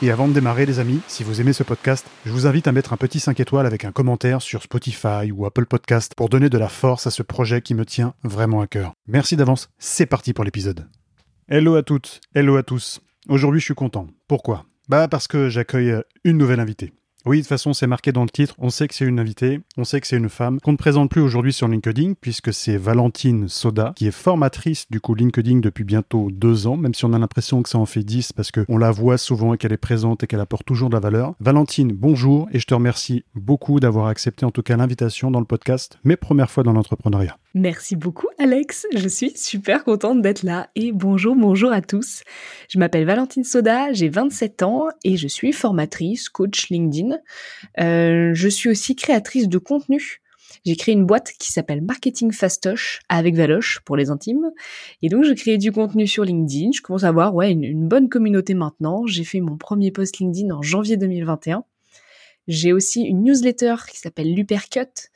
et avant de démarrer, les amis, si vous aimez ce podcast, je vous invite à mettre un petit 5 étoiles avec un commentaire sur Spotify ou Apple Podcast pour donner de la force à ce projet qui me tient vraiment à cœur. Merci d'avance, c'est parti pour l'épisode. Hello à toutes, hello à tous. Aujourd'hui, je suis content. Pourquoi? Bah parce que j'accueille une nouvelle invitée. Oui, de toute façon, c'est marqué dans le titre. On sait que c'est une invitée, on sait que c'est une femme, qu'on ne présente plus aujourd'hui sur LinkedIn, puisque c'est Valentine Soda, qui est formatrice du coup LinkedIn depuis bientôt deux ans, même si on a l'impression que ça en fait dix, parce qu'on la voit souvent et qu'elle est présente et qu'elle apporte toujours de la valeur. Valentine, bonjour, et je te remercie beaucoup d'avoir accepté en tout cas l'invitation dans le podcast, mes premières fois dans l'entrepreneuriat. Merci beaucoup Alex, je suis super contente d'être là et bonjour, bonjour à tous. Je m'appelle Valentine Soda, j'ai 27 ans et je suis formatrice, coach LinkedIn. Euh, je suis aussi créatrice de contenu. J'ai créé une boîte qui s'appelle Marketing Fastoche avec Valoche pour les intimes. Et donc, je crée du contenu sur LinkedIn. Je commence à avoir ouais, une, une bonne communauté maintenant. J'ai fait mon premier post LinkedIn en janvier 2021. J'ai aussi une newsletter qui s'appelle Lupercut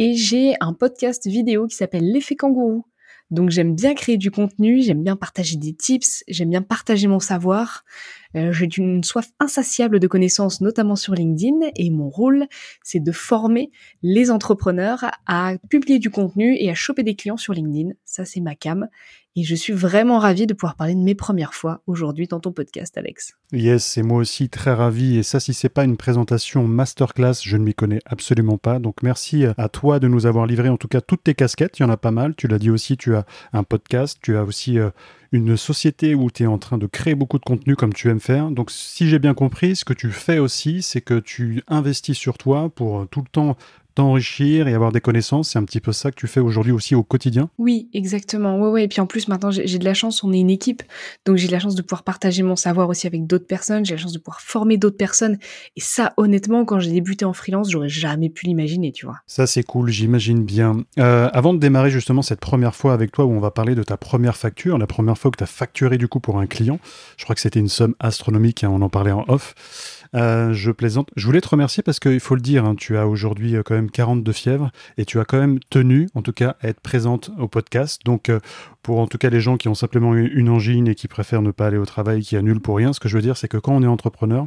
et j'ai un podcast vidéo qui s'appelle L'effet kangourou. Donc j'aime bien créer du contenu, j'aime bien partager des tips, j'aime bien partager mon savoir. Euh, j'ai une soif insatiable de connaissances, notamment sur LinkedIn, et mon rôle, c'est de former les entrepreneurs à publier du contenu et à choper des clients sur LinkedIn. Ça, c'est ma cam. Et je suis vraiment ravie de pouvoir parler de mes premières fois aujourd'hui dans ton podcast, Alex. Yes, c'est moi aussi très ravi. Et ça, si c'est pas une présentation masterclass, je ne m'y connais absolument pas. Donc merci à toi de nous avoir livré en tout cas toutes tes casquettes. Il y en a pas mal. Tu l'as dit aussi, tu as un podcast, tu as aussi euh, une société où tu es en train de créer beaucoup de contenu comme tu aimes faire. Donc si j'ai bien compris, ce que tu fais aussi, c'est que tu investis sur toi pour tout le temps t'enrichir et avoir des connaissances. C'est un petit peu ça que tu fais aujourd'hui aussi au quotidien? Oui, exactement. Ouais, ouais. Et puis en plus, maintenant, j'ai de la chance, on est une équipe. Donc j'ai de la chance de pouvoir partager mon savoir aussi avec d'autres personnes. J'ai la chance de pouvoir former d'autres personnes. Et ça, honnêtement, quand j'ai débuté en freelance, j'aurais jamais pu l'imaginer, tu vois. Ça, c'est cool, j'imagine bien. Euh, avant de démarrer justement cette première fois avec toi où on va parler de ta première facture, la première fois que tu as facturé du coup pour un client, je crois que c'était une somme astronomique, hein, on en parlait en off. Euh, je plaisante. Je voulais te remercier parce qu'il faut le dire, hein, tu as aujourd'hui euh, quand même 42 fièvres et tu as quand même tenu, en tout cas, à être présente au podcast. Donc, euh, pour en tout cas les gens qui ont simplement une angine et qui préfèrent ne pas aller au travail, qui annulent pour rien, ce que je veux dire, c'est que quand on est entrepreneur,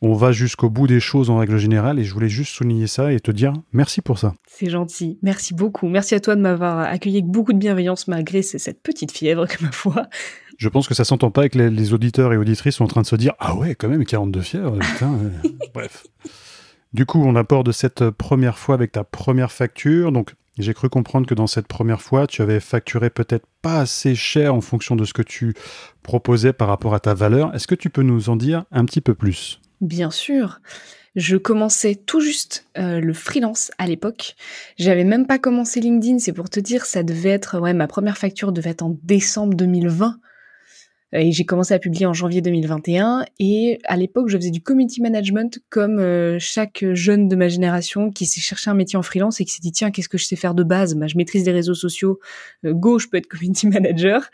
on va jusqu'au bout des choses en règle générale et je voulais juste souligner ça et te dire merci pour ça. C'est gentil, merci beaucoup. Merci à toi de m'avoir accueilli avec beaucoup de bienveillance malgré cette petite fièvre que ma foi. Je pense que ça s'entend pas et que les, auditeurs et auditrices sont en train de se dire Ah ouais, quand même, 42 fièvres, putain. Bref. Du coup, on aborde cette première fois avec ta première facture. Donc, j'ai cru comprendre que dans cette première fois, tu avais facturé peut-être pas assez cher en fonction de ce que tu proposais par rapport à ta valeur. Est-ce que tu peux nous en dire un petit peu plus? Bien sûr. Je commençais tout juste euh, le freelance à l'époque. J'avais même pas commencé LinkedIn, c'est pour te dire, ça devait être, ouais, ma première facture devait être en décembre 2020. Euh, et j'ai commencé à publier en janvier 2021. Et à l'époque, je faisais du community management comme euh, chaque jeune de ma génération qui s'est cherché un métier en freelance et qui s'est dit tiens, qu'est-ce que je sais faire de base? Bah, Je maîtrise les réseaux sociaux. Euh, go, je peux être community manager.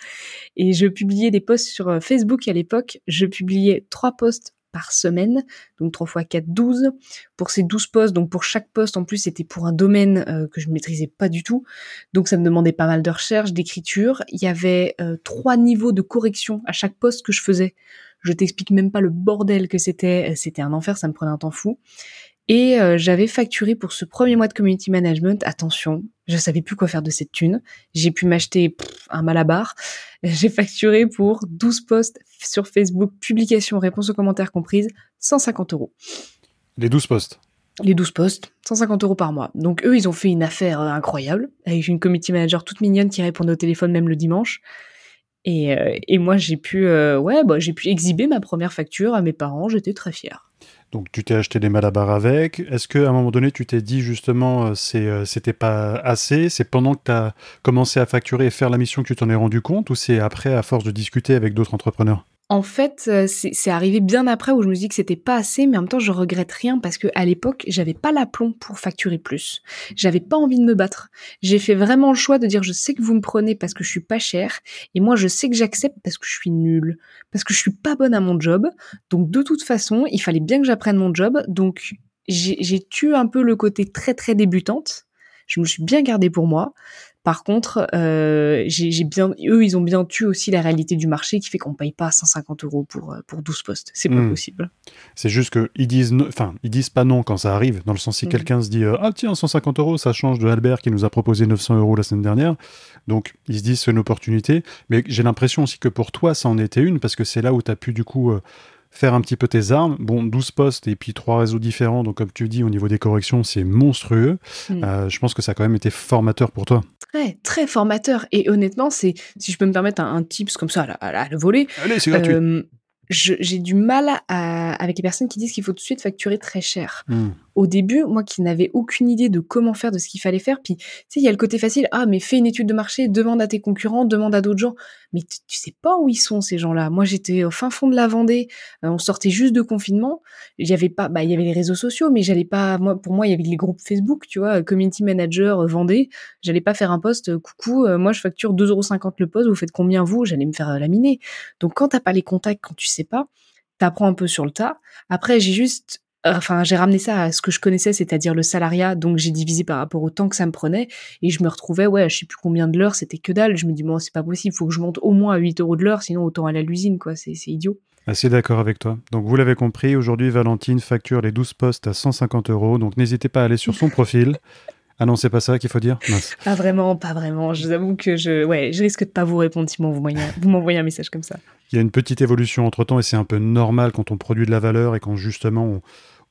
Et je publiais des posts sur Facebook à l'époque. Je publiais trois posts par semaine, donc 3 fois 4, 12. Pour ces 12 postes, donc pour chaque poste en plus c'était pour un domaine euh, que je maîtrisais pas du tout, donc ça me demandait pas mal de recherche, d'écriture. Il y avait euh, trois niveaux de correction à chaque poste que je faisais. Je t'explique même pas le bordel que c'était, euh, c'était un enfer, ça me prenait un temps fou. Et j'avais facturé pour ce premier mois de community management, attention, je savais plus quoi faire de cette thune. J'ai pu m'acheter un malabar. J'ai facturé pour 12 posts sur Facebook, publication, réponse aux commentaires comprises, 150 euros. Les 12 posts les 12 posts, 150 euros par mois. Donc eux, ils ont fait une affaire euh, incroyable, avec une community manager toute mignonne qui répondait au téléphone même le dimanche. Et, euh, et moi, j'ai pu, euh, ouais, bah, j'ai pu exhiber ma première facture à mes parents. J'étais très fière. Donc tu t'es acheté des malabars avec. Est-ce qu'à un moment donné, tu t'es dit justement, euh, c'est, euh, c'était pas assez? C'est pendant que tu as commencé à facturer et faire la mission que tu t'en es rendu compte? Ou c'est après, à force de discuter avec d'autres entrepreneurs? En fait, euh, c'est arrivé bien après où je me dis que c'était pas assez, mais en même temps, je regrette rien parce que à l'époque, j'avais pas l'aplomb pour facturer plus. J'avais pas envie de me battre. J'ai fait vraiment le choix de dire je sais que vous me prenez parce que je suis pas chère et moi je sais que j'accepte parce que je suis nulle, parce que je suis pas bonne à mon job. Donc de toute façon, il fallait bien que j'apprenne mon job. Donc j'ai tué un peu le côté très très débutante. Je me suis bien gardée pour moi. Par contre, euh, j'ai bien, eux, ils ont bien tué aussi la réalité du marché qui fait qu'on paye pas 150 euros pour, euh, pour 12 postes. C'est pas hmm. possible. C'est juste disent, enfin, ils disent pas non quand ça arrive, dans le sens si hmm. quelqu'un se dit, euh, ah tiens, 150 euros, ça change de Albert qui nous a proposé 900 euros la semaine dernière. Donc, ils se disent, c'est une opportunité. Mais j'ai l'impression aussi que pour toi, ça en était une, parce que c'est là où tu as pu, du coup, faire un petit peu tes armes. Bon, 12 postes et puis trois réseaux différents, donc comme tu dis, au niveau des corrections, c'est monstrueux. Mm. Euh, je pense que ça a quand même été formateur pour toi. Très, très formateur. Et honnêtement, c'est, si je peux me permettre un, tips comme ça à, la, le voler. Allez, c'est gratuit. Euh, j'ai du mal avec les personnes qui disent qu'il faut tout de suite facturer très cher. Mm au début, moi qui n'avais aucune idée de comment faire, de ce qu'il fallait faire, puis tu sais, il y a le côté facile, ah mais fais une étude de marché, demande à tes concurrents, demande à d'autres gens, mais tu sais pas où ils sont ces gens-là. Moi j'étais au fin fond de la Vendée, euh, on sortait juste de confinement, il y avait pas, bah il y avait les réseaux sociaux, mais j'allais pas, moi pour moi il y avait les groupes Facebook, tu vois, community manager euh, Vendée, j'allais pas faire un poste, euh, coucou, moi je facture 2,50€ le poste, vous faites combien vous? J'allais me faire laminer. Donc quand t'as pas les contacts, quand tu sais pas, t'apprends un peu sur le tas. Après j'ai juste enfin j'ai ramené ça à ce que je connaissais, c'est-à-dire le salariat, donc j'ai divisé par rapport au temps que ça me prenait, et je me retrouvais, ouais, je sais plus combien de l'heure, c'était que dalle. Je me dis bon, c'est pas possible, faut que je monte au moins à 8 euros de l'heure, sinon autant aller à l'usine, quoi, c'est idiot. Assez d'accord avec toi. Donc vous l'avez compris, aujourd'hui Valentine facture les 12 postes à 150 euros, donc n'hésitez pas à aller sur son profil. Ah non, c'est pas ça qu'il faut dire Pas vraiment, pas vraiment. Je vous avoue que je, ouais, je risque de pas vous répondre si vous m'envoyez un message comme ça. Il y a une petite évolution entre temps et c'est un peu normal quand on produit de la valeur et quand justement on,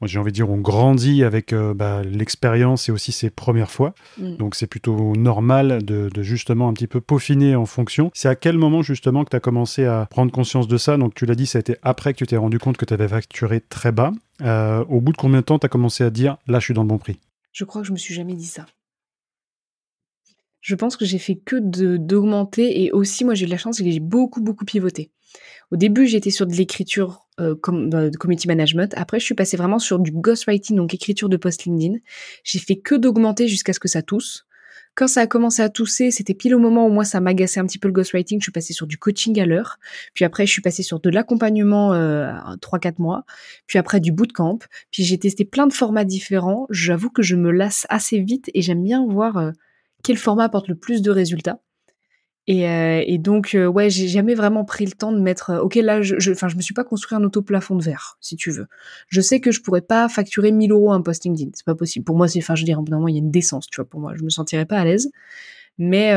j'ai envie de dire, on grandit avec euh, bah, l'expérience et aussi ses premières fois. Mm. Donc c'est plutôt normal de, justement un petit peu peaufiner en fonction. C'est à quel moment justement que tu as commencé à prendre conscience de ça? Donc tu l'as dit, ça a été après que tu t'es rendu compte que tu avais facturé très bas. Euh, au bout de combien de temps tu as commencé à dire, là je suis dans le bon prix? Je crois que je me suis jamais dit ça. Je pense que j'ai fait que d'augmenter et aussi moi j'ai eu de la chance, j'ai beaucoup beaucoup pivoté. Au début, j'étais sur de l'écriture euh, comme de community management. Après, je suis passée vraiment sur du ghostwriting, donc écriture de post LinkedIn. J'ai fait que d'augmenter jusqu'à ce que ça tousse. Quand ça a commencé à tousser, c'était pile au moment où moi ça m'agaçait un petit peu le ghostwriting. Je suis passée sur du coaching à l'heure. Puis après, je suis passée sur de l'accompagnement euh, 3-4 mois. Puis après, du bootcamp. Puis j'ai testé plein de formats différents. J'avoue que je me lasse assez vite et j'aime bien voir euh, quel format apporte le plus de résultats. Et, euh, et, donc, euh, ouais, j'ai jamais vraiment pris le temps de mettre. Euh, ok, là, je, enfin, je, me suis pas construit un auto plafond de verre, si tu veux. Je sais que je pourrais pas facturer 1000 euros un post LinkedIn, c'est pas possible. Pour moi, c'est, enfin, je veux dire, moment, il y a une décence, tu vois. Pour moi, je me sentirais pas à l'aise. Mais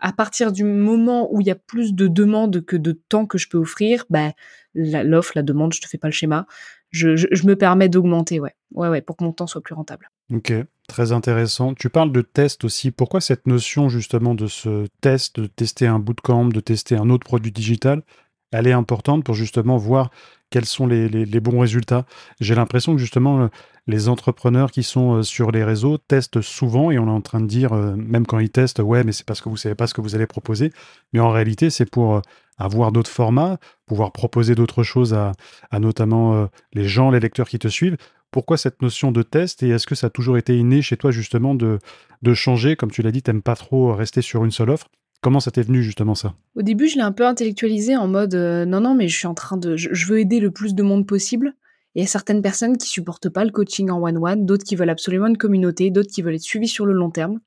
à partir du moment où il y a plus de demandes que de temps que je peux offrir, bah, l'offre, la, demande, je te fais pas le schéma. Je, me permets d'augmenter, ouais, ouais, ouais, pour que mon temps soit plus rentable. Ok. Très intéressant. Tu parles de test aussi. Pourquoi cette notion justement de ce test, de tester un bootcamp, de tester un autre produit digital, elle est importante pour justement voir quels sont les, bons résultats. J'ai l'impression que justement les entrepreneurs qui sont euh, sur les réseaux testent souvent et on est en train de dire, euh, même quand ils testent, ouais, mais c'est parce que vous savez pas ce que vous allez proposer. Mais en réalité, c'est pour euh, avoir d'autres formats, pouvoir proposer d'autres choses à, notamment les gens, les lecteurs qui te suivent pourquoi cette notion de test et est-ce que ça a toujours été inné chez toi justement de, de changer? Comme tu l'as dit, t'aimes pas trop rester sur une seule offre. Comment ça t'est venu justement ça? Au début, je l'ai un peu intellectualisé en mode euh, non, non, mais je suis en train de. Je, veux aider le plus de monde possible. il y a certaines personnes qui supportent pas le coaching en one-one, d'autres qui veulent absolument une communauté, d'autres qui veulent être suivis sur le long terme.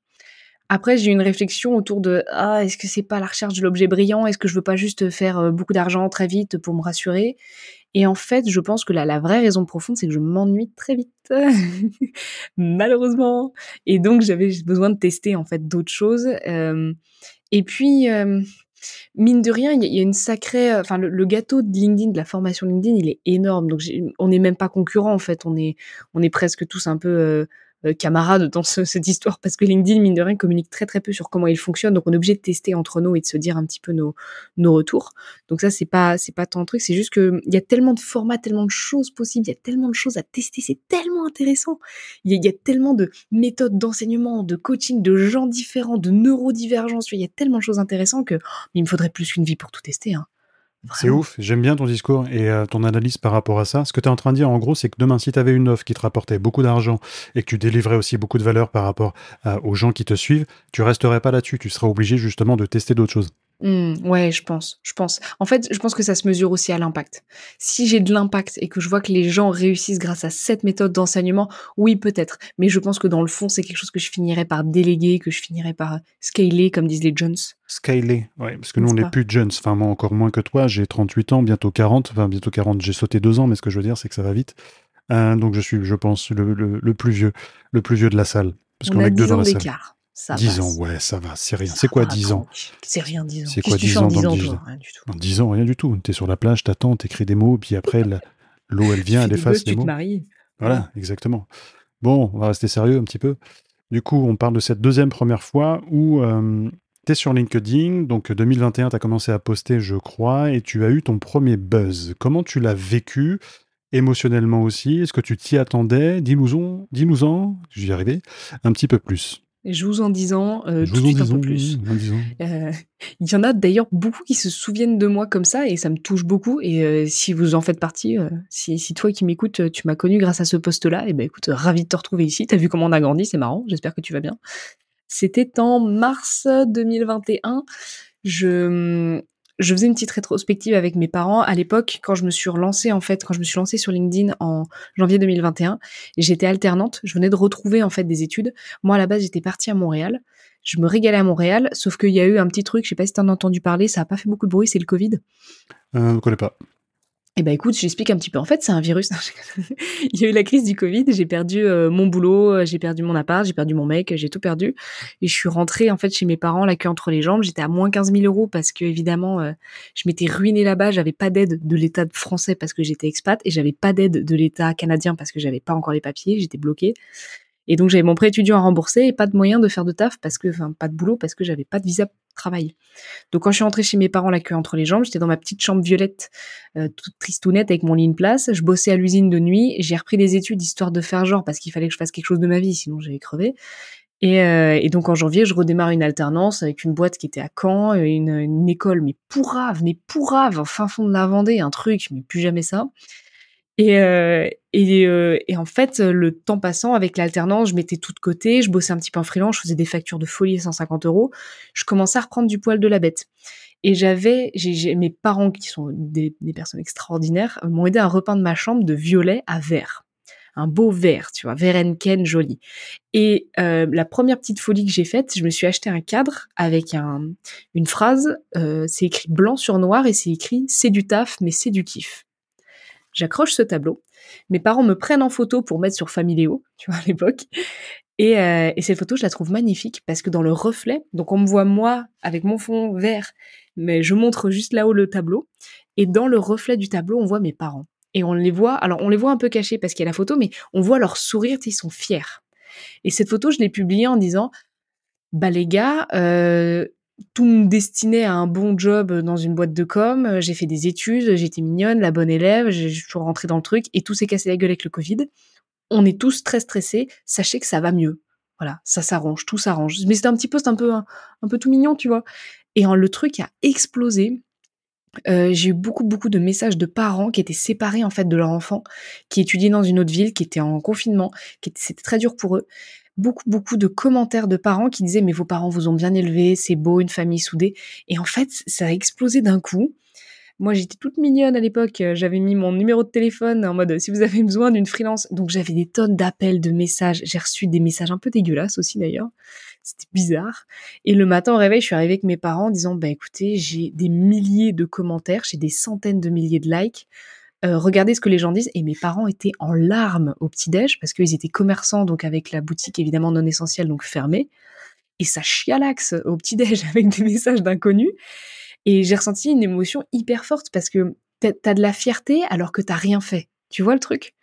Après, j'ai eu une réflexion autour de ah, est-ce que c'est pas la recherche de l'objet brillant? Est-ce que je veux pas juste faire euh, beaucoup d'argent très vite pour me rassurer? Et en fait, je pense que la, la vraie raison profonde, c'est que je m'ennuie très vite, malheureusement. Et donc, j'avais besoin de tester en fait d'autres choses. Euh, et puis, euh, mine de rien, il y, a une sacrée, enfin, le, gâteau de LinkedIn, de la formation LinkedIn, il est énorme. Donc, on n'est même pas concurrents en fait. On est, presque tous un peu euh, euh, camarades dans cette histoire parce que LinkedIn, mine de rien, communique très très peu sur comment il fonctionne. Donc on est obligé de tester entre nous et de se dire un petit peu nos, nos retours. Donc ça, c'est pas, c'est pas tant de truc. C'est juste que il y a tellement de formats, tellement de choses possibles, il y a tellement de choses à tester. C'est tellement intéressant. Il y, a, tellement de méthodes d'enseignement, de coaching, de gens différents, de neurodivergence. Il y a tellement de choses intéressantes que il me faudrait plus qu'une vie pour tout tester. Hein. C'est ouf, j'aime bien ton discours et euh, ton analyse par rapport à ça. Ce que tu es en train de dire, en gros, c'est que demain, si tu avais une offre qui te rapportait beaucoup d'argent et que tu délivrais aussi beaucoup de valeur par rapport euh, aux gens qui te suivent, tu resterais pas là-dessus. Tu serais obligé justement de tester d'autres choses. Mmh, ouais, je pense, je pense. En fait, je pense que ça se mesure aussi à l'impact. Si j'ai de l'impact et que je vois que les gens réussissent grâce à cette méthode d'enseignement, oui, peut-être. Mais je pense que dans le fond, c'est quelque chose que je finirais par déléguer, que je finirais par scaler, comme disent les Jones. Scaler, ouais, parce que nous, on n'est plus Jones. Enfin, moi, encore moins que toi. J'ai 38 ans, bientôt 40. Enfin, bientôt 40, j'ai sauté deux ans, mais ce que je veux dire, c'est que ça va vite. Euh, donc, je suis, je pense, le, plus vieux, le plus vieux de la salle. Parce qu'on a que deux dans la salle. 10 ans, ouais, ça va, c'est rien. C'est quoi 10 ans C'est rien 10 ans. C'est quoi 10 ans dans 10 ans Rien du tout. 10 ans, rien du tout. T'es sur la plage, t'attends, t'écris des mots, puis après, l'eau, elle vient, elle efface les mots. Tu te maries. Voilà, exactement. Bon, on va rester sérieux un petit peu. Du coup, on parle de cette deuxième première fois où euh, tu es sur LinkedIn. Donc, 2021, tu as commencé à poster, je crois, et tu as eu ton premier buzz. Comment tu l'as vécu émotionnellement aussi? Est-ce que tu t'y attendais? Dis-nous-en, dis-nous-en, j'y arrivais, un petit peu plus. Je vous en disant euh, tout de suite un peu plus. Euh, il y en a d'ailleurs beaucoup qui se souviennent de moi comme ça et ça me touche beaucoup. Et euh, si vous en faites partie, euh, si, si, toi qui m'écoutes, tu m'as connu grâce à ce poste-là, et eh ben écoute, ravi de te retrouver ici. T'as vu comment on a grandi, c'est marrant. J'espère que tu vas bien. C'était en mars 2021. Je je faisais une petite rétrospective avec mes parents à l'époque quand je me suis relancée en fait quand je me suis lancée sur LinkedIn en janvier 2021 j'étais alternante. Je venais de retrouver en fait des études. Moi à la base j'étais partie à Montréal. Je me régalais à Montréal sauf qu'il y a eu un petit truc je sais pas si t'en as entendu parler ça a pas fait beaucoup de bruit c'est le Covid. Euh, je ne connais pas eh ben écoute, j'explique un petit peu. En fait, c'est un virus. Il y a eu la crise du Covid, j'ai perdu euh, mon boulot, euh, j'ai perdu mon appart, j'ai perdu mon mec, j'ai tout perdu. Et je suis rentrée en fait chez mes parents, la queue entre les jambes. J'étais à moins 15 000 euros parce que évidemment, euh, je m'étais ruinée là-bas. J'avais pas d'aide de l'État français parce que j'étais expat et j'avais pas d'aide de l'État canadien parce que j'avais pas encore les papiers. J'étais bloquée. Et donc j'avais mon prêt étudiant à rembourser et pas de moyen de faire de taf parce que, enfin, pas de boulot parce que j'avais pas de visa travail. Donc quand je suis rentrée chez mes parents la queue entre les jambes, j'étais dans ma petite chambre violette, euh, toute tristounette avec mon lit de place. Je bossais à l'usine de nuit. J'ai repris des études histoire de faire genre parce qu'il fallait que je fasse quelque chose de ma vie, sinon j'allais crever. Et, euh, donc en janvier, je redémarre une alternance avec une boîte qui était à Caen, une, une école mais pourrave, mais pourrave, au fin fond de la Vendée, un truc, mais plus jamais ça. Et, euh, et, euh, et, en fait, le temps passant, avec l'alternance, je mettais tout de côté, je bossais un petit peu en freelance, je faisais des factures de folie à 150 euros. Je commençais à reprendre du poil de la bête. Et j'avais, j'ai, mes parents, qui sont des, des personnes extraordinaires, m'ont aidé à repeindre ma chambre de violet à vert. Un beau vert, tu vois, vert Ken joli. Et euh, la première petite folie que j'ai faite, je me suis acheté un cadre avec un, une phrase, euh, c'est écrit blanc sur noir et c'est écrit c'est du taf mais c'est du kiff. J'accroche ce tableau. Mes parents me prennent en photo pour mettre sur Familéo, tu vois, à l'époque. Et, euh, et, cette photo, je la trouve magnifique parce que dans le reflet, donc on me voit moi avec mon fond vert, mais je montre juste là-haut le tableau. Et dans le reflet du tableau, on voit mes parents. Et on les voit, alors on les voit un peu cachés parce qu'il y a la photo, mais on voit leur sourire, ils sont fiers. Et cette photo, je l'ai publiée en disant, bah les gars, euh, tout me destinait à un bon job dans une boîte de com. J'ai fait des études, j'étais mignonne, la bonne élève, j'ai toujours rentré dans le truc et tout s'est cassé la gueule avec le Covid. On est tous très stressés. Sachez que ça va mieux. Voilà, ça s'arrange, tout s'arrange. Mais c'était un petit post un peu, un, peu tout mignon, tu vois. Et le truc a explosé. Euh, j'ai eu beaucoup beaucoup de messages de parents qui étaient séparés en fait de leur enfant, qui étudiaient dans une autre ville, qui étaient en confinement, qui c'était très dur pour eux beaucoup, beaucoup de commentaires de parents qui disaient mais vos parents vous ont bien élevé, c'est beau, une famille soudée. Et en fait, ça a explosé d'un coup. Moi, j'étais toute mignonne à l'époque. J'avais mis mon numéro de téléphone en mode si vous avez besoin d'une freelance. Donc j'avais des tonnes d'appels, de messages. J'ai reçu des messages un peu dégueulasses aussi d'ailleurs. C'était bizarre. Et le matin au réveil, je suis arrivée avec mes parents en disant bah écoutez, j'ai des milliers de commentaires, j'ai des centaines de milliers de likes. Euh, regardez ce que les gens disent. Et mes parents étaient en larmes au petit-déj parce qu'ils étaient commerçants, donc avec la boutique évidemment non essentielle, donc fermée. Et ça chialaxe au petit-déj avec des messages d'inconnus. Et j'ai ressenti une émotion hyper forte parce que t'as de la fierté alors que t'as rien fait. Tu vois le truc?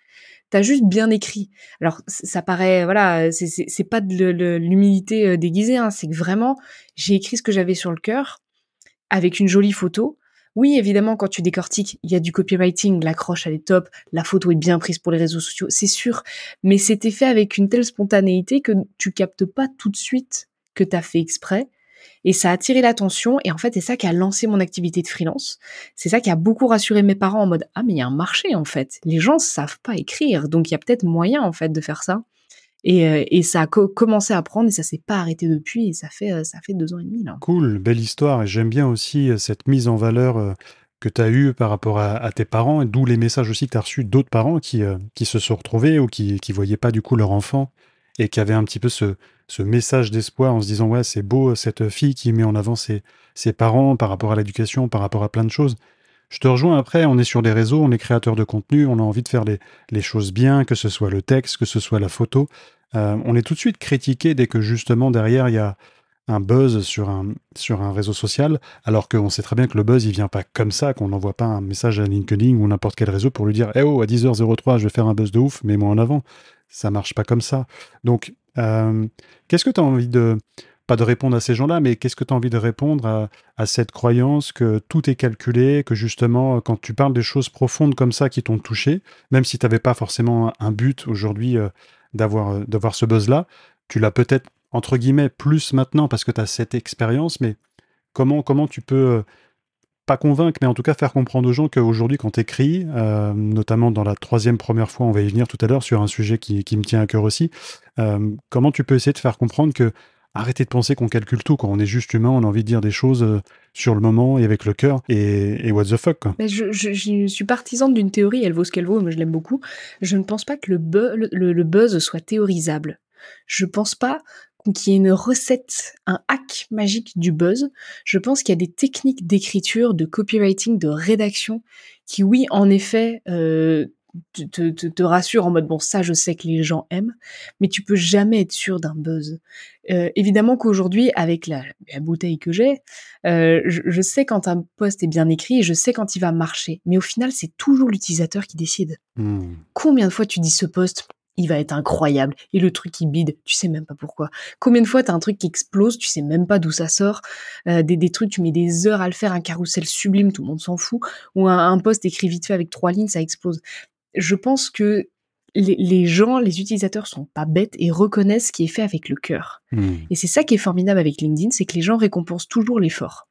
T'as juste bien écrit. Alors ça paraît, voilà, c'est pas de l'humilité euh, déguisée, hein, c'est que vraiment j'ai écrit ce que j'avais sur le cœur avec une jolie photo oui, évidemment, quand tu décortiques, il y a du copywriting, l'accroche, elle est top, la photo est bien prise pour les réseaux sociaux, c'est sûr. Mais c'était fait avec une telle spontanéité que tu captes pas tout de suite que tu as fait exprès. Et ça a attiré l'attention. Et en fait, c'est ça qui a lancé mon activité de freelance. C'est ça qui a beaucoup rassuré mes parents en mode ah mais il y a un marché en fait. Les gens savent pas écrire, donc il y a peut-être moyen en fait de faire ça. Et, euh, et ça a commencé à prendre et ça s'est pas arrêté depuis. Et ça fait euh, ça fait deux ans et demi. Cool, belle histoire. Et j'aime bien aussi euh, cette mise en valeur que tu as eue par rapport à, tes parents, d'où les messages aussi que tu as reçus d'autres parents qui, qui se sont retrouvés ou qui ne voyaient pas du coup leur enfant et qui avaient un petit peu ce, ce message d'espoir en se disant ouais c'est beau cette fille qui met en avant ses, ses parents par rapport à l'éducation, par rapport à plein de choses. Je te rejoins après, on est sur des réseaux, on est créateur de contenu, on a envie de faire les, choses bien, que ce soit le texte, que ce soit la photo. Euh, on est tout de suite critiqué dès que justement derrière il y a un buzz sur un, sur un réseau social, alors qu'on sait très bien que le buzz il vient pas comme ça, qu'on n'envoie pas un message à LinkedIn ou n'importe quel réseau pour lui dire Eh oh, à 10h03, je vais faire un buzz de ouf, mets-moi en avant. Ça marche pas comme ça. Donc, euh, qu'est-ce que tu as envie de, de répondre à ces gens-là, mais qu'est-ce que tu as envie de répondre à, cette croyance que tout est calculé, que justement, quand tu parles des choses profondes comme ça qui t'ont touché, même si tu n'avais pas forcément un but aujourd'hui euh, d'avoir, euh, d'avoir ce buzz-là, tu l'as peut-être, entre guillemets, plus maintenant parce que tu as cette expérience, mais comment, comment tu peux pas convaincre, mais en tout cas faire comprendre aux gens qu'aujourd'hui, quand tu écris, euh, notamment dans la troisième première fois, on va y venir tout à l'heure sur un sujet qui, me tient à cœur aussi, euh, comment tu peux essayer de faire comprendre que arrêtez de penser qu'on calcule tout, quand on est juste humain, on a envie de dire des choses euh, sur le moment et avec le cœur, et, what the fuck. Quoi. Mais je, suis partisane d'une théorie, elle vaut ce qu'elle vaut, mais je l'aime beaucoup. Je ne pense pas que le, buzz soit théorisable. Je pense pas qui est une recette, un hack magique du buzz. Je pense qu'il y a des techniques d'écriture, de copywriting, de rédaction qui, oui, en effet, euh, te, te, rassure en mode bon ça je sais que les gens aiment mais tu peux jamais être sûr d'un buzz euh, évidemment qu'aujourd'hui avec la, bouteille que j'ai euh, je, sais quand un post est bien écrit et je sais quand il va marcher mais au final c'est toujours l'utilisateur qui décide hmm. combien de fois tu dis ce post il va être incroyable. Et le truc qui bide, tu sais même pas pourquoi. Combien de fois t'as un truc qui explose, tu sais même pas d'où ça sort. Euh, des, des, trucs, tu mets des heures à le faire, un carrousel sublime, tout le monde s'en fout. Ou un, post écrit vite fait avec trois lignes, ça explose. Je pense que les, gens, les utilisateurs sont pas bêtes et reconnaissent ce qui est fait avec le cœur. Hmm. Et c'est ça qui est formidable avec LinkedIn, c'est que les gens récompensent toujours l'effort.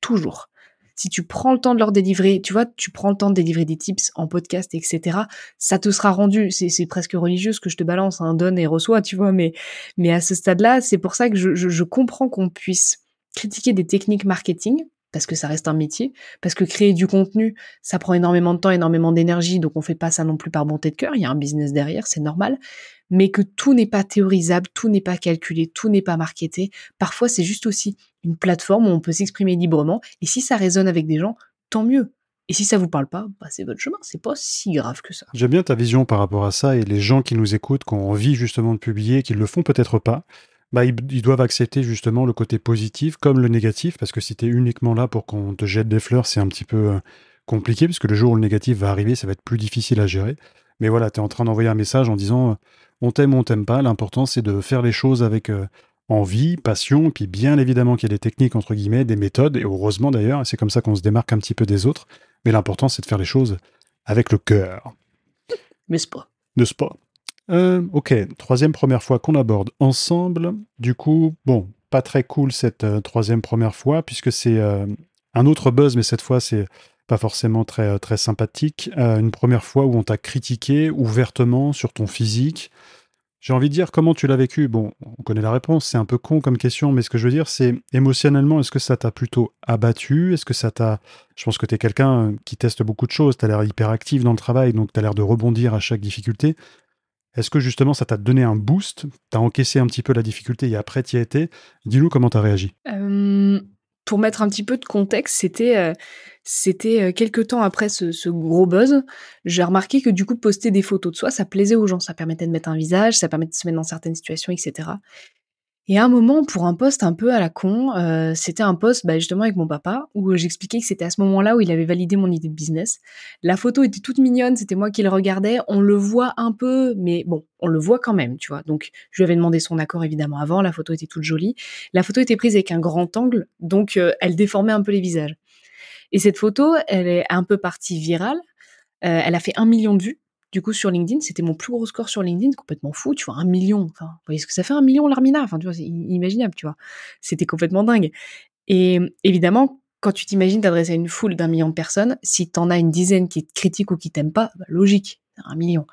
Toujours si tu prends le temps de leur délivrer, tu vois, tu prends le temps de délivrer des tips en podcast, etc., ça te sera rendu. C'est presque religieux ce que je te balance, un hein, donne et reçoit, tu vois, mais, mais à ce stade-là, c'est pour ça que je, je, je comprends qu'on puisse critiquer des techniques marketing, parce que ça reste un métier, parce que créer du contenu, ça prend énormément de temps, énormément d'énergie, donc on fait pas ça non plus par bonté de cœur, il y a un business derrière, c'est normal, mais que tout n'est pas théorisable, tout n'est pas calculé, tout n'est pas marketé. Parfois, c'est juste aussi une plateforme où on peut s'exprimer librement. Et si ça résonne avec des gens, tant mieux. Et si ça vous parle pas, bah c'est votre chemin, c'est pas si grave que ça. J'aime bien ta vision par rapport à ça et les gens qui nous écoutent, qui ont envie justement de publier, qui le font peut-être pas, bah ils, doivent accepter justement le côté positif comme le négatif, parce que si tu es uniquement là pour qu'on te jette des fleurs, c'est un petit peu euh, compliqué, puisque le jour où le négatif va arriver, ça va être plus difficile à gérer. Mais voilà, tu es en train d'envoyer un message en disant on t'aime ou on t'aime pas, l'important c'est de faire les choses avec euh, envie, passion, puis bien évidemment qu'il y a des techniques, entre guillemets, des méthodes, et heureusement d'ailleurs, c'est comme ça qu'on se démarque un petit peu des autres, mais l'important c'est de faire les choses avec le cœur. N'est-ce pas N'est-ce pas? Euh, Ok, troisième première fois qu'on aborde ensemble, du coup, bon, pas très cool cette euh, troisième première fois, puisque c'est un autre buzz, mais cette fois c'est pas forcément très, sympathique. une première fois où on t'a critiqué ouvertement sur ton physique. J'ai envie de dire comment tu l'as vécu? Bon, on connaît la réponse, c'est un peu con comme question, mais ce que je veux dire, c'est émotionnellement, est-ce que ça t'a plutôt abattu? Est-ce que ça t'a. Je pense que tu es quelqu'un qui teste beaucoup de choses, tu as l'air hyper actif dans le travail, donc tu as l'air de rebondir à chaque difficulté. Est-ce que justement ça t'a donné un boost? Tu as encaissé un petit peu la difficulté et après tu y as été? Dis-nous comment tu as réagi. Pour mettre un petit peu de contexte, c'était euh, c'était euh, quelques temps après ce, gros buzz, j'ai remarqué que du coup poster des photos de soi, ça plaisait aux gens, ça permettait de mettre un visage, ça permettait de se mettre dans certaines situations, etc. Et à un moment, pour un poste un peu à la con, euh, c'était un poste bah, justement avec mon papa, où j'expliquais que c'était à ce moment-là où il avait validé mon idée de business. La photo était toute mignonne, c'était moi qui le regardais, on le voit un peu, mais bon, on le voit quand même, tu vois. Donc je lui avais demandé son accord évidemment avant, la photo était toute jolie. La photo était prise avec un grand angle, donc euh, elle déformait un peu les visages. Et cette photo, elle est un peu partie virale, euh, elle a fait un million de vues, Du coup, sur LinkedIn, c'était mon plus gros score sur LinkedIn, complètement fou, tu vois, un million. Enfin, vous voyez ce que ça fait un million, l'Armina Enfin, c'est inimaginable, tu vois. C'était complètement dingue. Et évidemment, quand tu t'imagines t'adresser à une foule d'un million de personnes, si t'en as une dizaine qui te critiquent ou qui t'aiment pas, bah, logique, un million.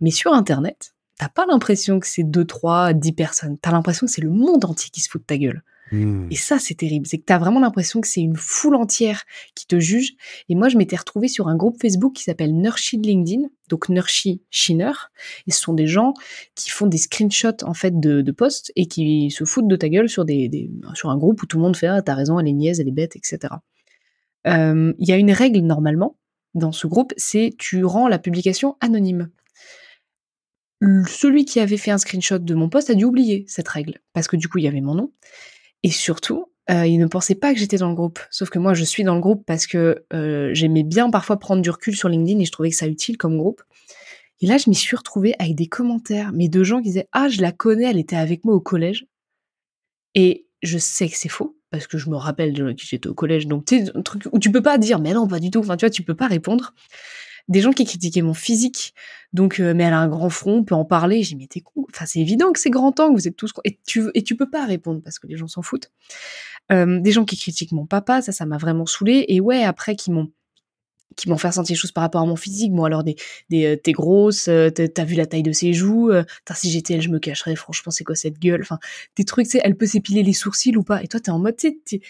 Mais sur Internet, t'as pas l'impression que c'est 2, 3, 10 personnes. T'as l'impression que c'est le monde entier qui se fout de ta gueule. Mmh. Et ça, c'est terrible. C'est que t'as vraiment l'impression que c'est une foule entière qui te juge. Et moi, je m'étais retrouvée sur un groupe Facebook qui s'appelle Nurshi de LinkedIn. Donc, Nurshi Shiner. Et ce sont des gens qui font des screenshots, en fait, de, de posts et qui se foutent de ta gueule sur des, sur un groupe où tout le monde fait, ah, t'as raison, elle est niaise, elle est bête, etc. Il y a une règle, normalement, dans ce groupe, c'est tu rends la publication anonyme celui qui avait fait un screenshot de mon post a dû oublier cette règle, parce que du coup, il y avait mon nom. Et surtout, euh, il ne pensait pas que j'étais dans le groupe. Sauf que moi, je suis dans le groupe parce que euh, j'aimais bien parfois prendre du recul sur LinkedIn et je trouvais que ça utile comme groupe. Et là, je m'y suis retrouvée avec des commentaires, mais de gens qui disaient Ah, je la connais, elle était avec moi au collège. Et je sais que c'est faux, parce que je me rappelle de qui j'étais au collège. Donc, tu sais, un truc où tu peux pas dire Mais non, pas du tout. Enfin, tu vois, tu peux pas répondre des gens qui critiquaient mon physique. Donc, euh, mais elle a un grand front, on peut en parler. J'ai dit, mais t'es con. Enfin, c'est évident que c'est grand temps, que vous êtes tous. Et tu, et tu peux pas répondre parce que les gens s'en foutent. Euh, des gens qui critiquent mon papa, ça, ça m'a vraiment saoulé. Et ouais, après, qui m'ont qui m'ont fait ressentir des choses par rapport à mon physique. Bon, alors, des, des euh, t'es grosse, t'as vu la taille de ses joues, si j'étais elle, je me cacherais, franchement, c'est quoi cette gueule? Enfin, des trucs, tu elle peut s'épiler les sourcils ou pas. Et toi, t'es en mode, tu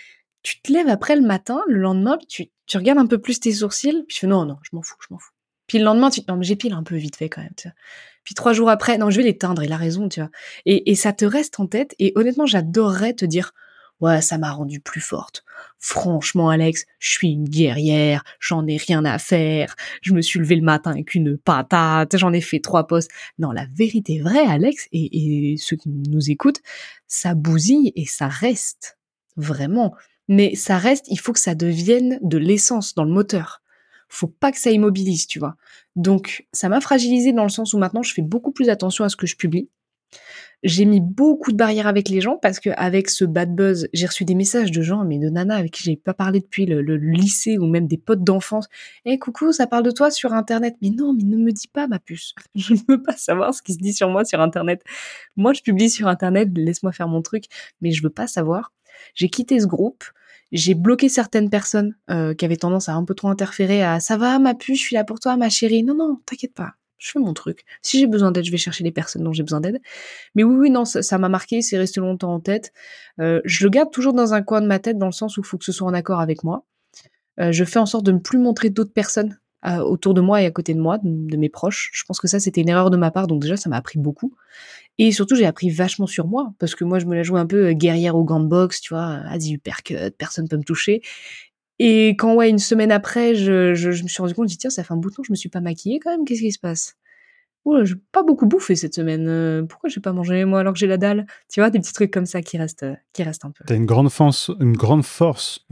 tu te lèves après le matin, le lendemain, tu, tu regardes un peu plus tes sourcils, puis je fais non, non, je m'en fous, je m'en fous. Puis le lendemain, tu non, mais j'épile un peu vite fait quand même, tu vois. Puis trois jours après, non, je vais l'éteindre, il a raison, tu vois. Et, ça te reste en tête, et honnêtement, j'adorerais te dire, ouais, ça m'a rendu plus forte. Franchement, Alex, je suis une guerrière, j'en ai rien à faire, je me suis levé le matin avec une patate, j'en ai fait trois postes. Non, la vérité vraie, Alex, et, et ceux qui nous écoutent, ça bousille et ça reste. Vraiment. Mais ça reste, il faut que ça devienne de l'essence dans le moteur faut pas que ça immobilise, tu vois. Donc, ça m'a fragilisé dans le sens où maintenant je fais beaucoup plus attention à ce que je publie. J'ai mis beaucoup de barrières avec les gens parce que avec ce bad buzz, j'ai reçu des messages de gens, mais de nanas avec qui j'ai pas parlé depuis le, lycée ou même des potes d'enfance. Eh coucou, ça parle de toi sur internet? Mais non, mais ne me dis pas ma puce. Je ne veux pas savoir ce qui se dit sur moi sur internet. Moi, je publie sur internet, laisse-moi faire mon truc, mais je veux pas savoir. J'ai quitté ce groupe. J'ai bloqué certaines personnes euh, qui avaient tendance à un peu trop interférer à ça va ma puce, je suis là pour toi ma chérie. Non non, t'inquiète pas, je fais mon truc. Si j'ai besoin d'aide, je vais chercher les personnes dont j'ai besoin d'aide. Mais oui oui non, ça m'a marqué, c'est resté longtemps en tête. Euh, je le garde toujours dans un coin de ma tête dans le sens où il faut que ce soit en accord avec moi. Euh, je fais en sorte de ne plus montrer d'autres personnes autour de moi et à côté de moi, de, mes proches. Je pense que ça, c'était une erreur de ma part, donc déjà, ça m'a appris beaucoup. Et surtout, j'ai appris vachement sur moi, parce que moi, je me la joue un peu euh, guerrière au gant de boxe, tu vois, vas-y, hypercut, personne peut me toucher. Et quand, ouais, une semaine après, je, je, me suis rendu compte, je dis, tiens, ça fait un bout de temps, je me suis pas maquillée quand même, qu'est-ce qui se passe? J'ai pas beaucoup bouffé cette semaine. Euh, pourquoi j'ai pas mangé moi alors que j'ai la dalle? Tu vois, des petits trucs comme ça qui restent, euh, qui restent un peu. T'as une grande force, une grande force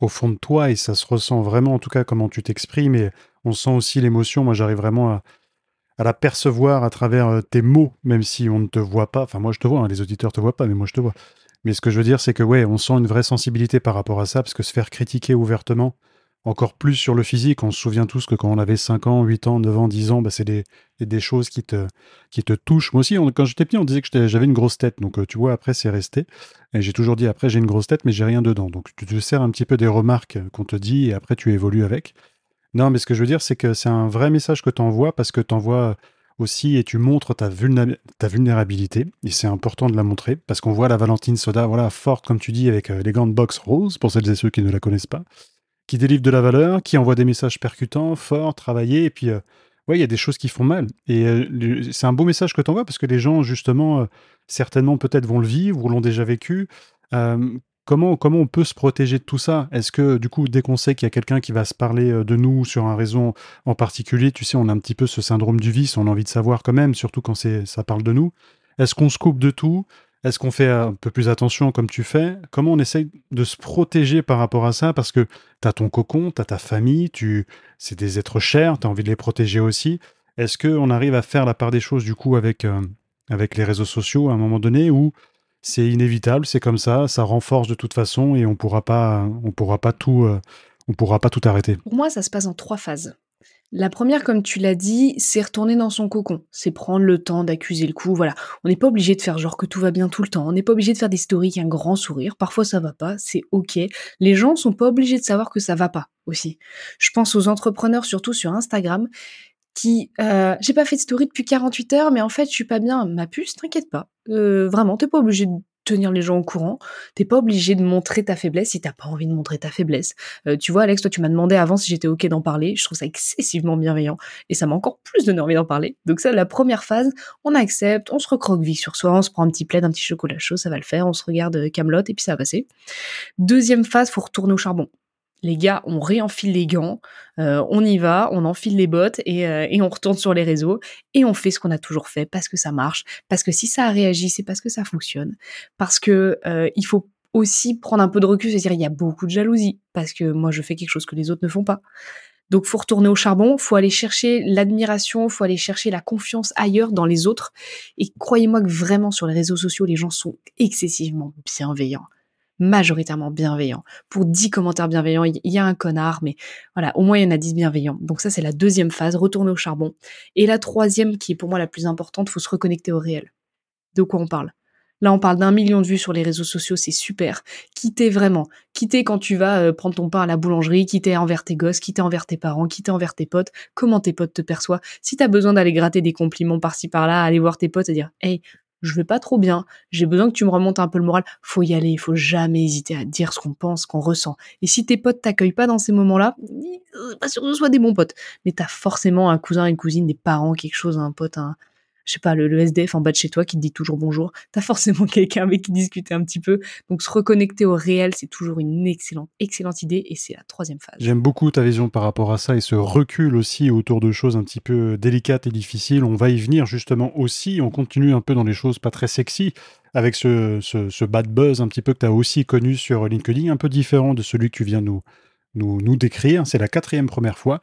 au fond de toi et ça se ressent vraiment, en tout cas, comment tu t'exprimes et on sent aussi l'émotion. Moi, j'arrive vraiment à, la percevoir à travers euh, tes mots, même si on ne te voit pas. Enfin, moi, je te vois, hein, les auditeurs te voient pas, mais moi, je te vois. Mais ce que je veux dire, c'est que, ouais, on sent une vraie sensibilité par rapport à ça, parce que se faire critiquer ouvertement, encore plus sur le physique, on se souvient tous que quand on avait 5 ans, 8 ans, 9 ans, 10 ans, bah, c'est des, des, choses qui te, qui te touchent. Moi aussi, quand j'étais petit, on disait que j'avais une grosse tête. Donc, euh, tu vois, après, c'est resté. Et j'ai toujours dit, après, j'ai une grosse tête, mais j'ai rien dedans. Donc, tu te sers un petit peu des remarques qu'on te dit et après, tu évolues avec. Non, mais ce que je veux dire, c'est que c'est un vrai message que tu envoies parce que tu envoies aussi et tu montres ta, ta vulnérabilité. Et c'est important de la montrer parce qu'on voit la Valentine Soda, voilà, forte, comme tu dis, avec euh, les gants de boxe rose, pour celles et ceux qui ne la connaissent pas, qui délivre de la valeur, qui envoie des messages percutants, forts, travaillés. Et puis, euh, ouais, il y a des choses qui font mal. Et euh, c'est un beau message que tu envoies parce que les gens, justement, certainement, peut-être vont le vivre ou l'ont déjà vécu. Comment, comment on peut se protéger de tout ça? Est-ce que, du coup, dès qu'on sait qu'il y a quelqu'un qui va se parler euh, de nous sur un réseau en particulier, tu sais, on a un petit peu ce syndrome du vice, on a envie de savoir quand même, surtout quand ça parle de nous. Est-ce qu'on se coupe de tout? Est-ce qu'on fait un peu plus attention comme tu fais? Comment on essaye de se protéger par rapport à ça? Parce que tu as ton cocon, tu as ta famille, tu... c'est des êtres chers, tu as envie de les protéger aussi. Est-ce qu'on arrive à faire la part des choses, du coup, avec, euh, avec les réseaux sociaux à un moment donné ou c'est inévitable, c'est comme ça, ça renforce de toute façon et on pourra pourra pas tout, euh, on pourra pas tout arrêter? Pour moi, ça se passe en trois phases. La première, comme tu l'as dit, c'est retourner dans son cocon. C'est prendre le temps d'accuser le coup. Voilà. On n'est pas obligé de faire genre que tout va bien tout le temps. On n'est pas obligé de faire des stories un grand sourire. Parfois ça va pas. C'est ok. Les gens sont pas obligés de savoir que ça va pas aussi. Je pense aux entrepreneurs, surtout sur Instagram, qui euh, j'ai pas fait de story depuis 48 heures, mais en fait je suis pas bien. Ma puce, t'inquiète pas. Euh, vraiment, t'es pas obligé de tenir les gens au courant. T'es pas obligé de montrer ta faiblesse si t'as pas envie de montrer ta faiblesse. Euh, tu vois, Alex, toi, tu m'as demandé avant si j'étais ok d'en parler. Je trouve ça excessivement bienveillant et ça m'a encore plus donné envie d'en parler. Donc ça, la première phase, on accepte, on se recroqueville sur soi, on se prend un petit plaid, un petit chocolat chaud, ça va le faire. On se regarde euh, Camelot et puis ça va passer. Deuxième phase, faut retourner au charbon les gars, on réenfile les gants, euh, on y va, on enfile les bottes euh, et, on retourne sur les réseaux et on fait ce qu'on a toujours fait parce que ça marche, parce que si ça a réagi, c'est parce que ça fonctionne, parce que euh, il faut aussi prendre un peu de recul, et dire il y a beaucoup de jalousie parce que moi je fais quelque chose que les autres ne font pas. Donc faut retourner au charbon, faut aller chercher l'admiration, faut aller chercher la confiance ailleurs dans les autres. Et croyez-moi que vraiment sur les réseaux sociaux, les gens sont excessivement bienveillants majoritairement bienveillant. Pour 10 commentaires bienveillants, il y a un connard, mais voilà, au moins il y en a 10 bienveillants. Donc ça, c'est la deuxième phase, retourner au charbon. Et la troisième, qui est pour moi la plus importante, faut se reconnecter au réel. De quoi on parle? Là, on parle d'un million de vues sur les réseaux sociaux, c'est super. Quittez vraiment. Quittez quand tu vas euh, prendre ton pain à la boulangerie, quittez envers tes gosses, quittez envers tes parents, quittez envers tes potes, comment tes potes te perçoivent? Si t'as besoin d'aller gratter des compliments par-ci par-là, aller voir tes potes et dire « Hey, je vais pas trop bien, j'ai besoin que tu me remontes un peu le moral. Faut y aller, il faut jamais hésiter à dire ce qu'on pense, ce qu'on ressent. Et si tes potes t'accueillent pas dans ces moments-là, pas sûr que ce soit des bons potes, mais t'as forcément un cousin, une cousine, des parents, quelque chose, un pote, je sais pas, le, SDF en bas de chez toi qui te dit toujours bonjour, t'as forcément quelqu'un avec qui discuter un petit peu. Donc se reconnecter au réel, c'est toujours une excellente, excellente idée et c'est la troisième phase. J'aime beaucoup ta vision par rapport à ça et ce recul aussi autour de choses un petit peu délicates et difficiles. On va y venir justement aussi. On continue un peu dans les choses pas très sexy avec ce, ce, ce bad buzz un petit peu que tu as aussi connu sur LinkedIn, un peu différent de celui que tu viens nous, nous, nous décrire. C'est la quatrième première fois.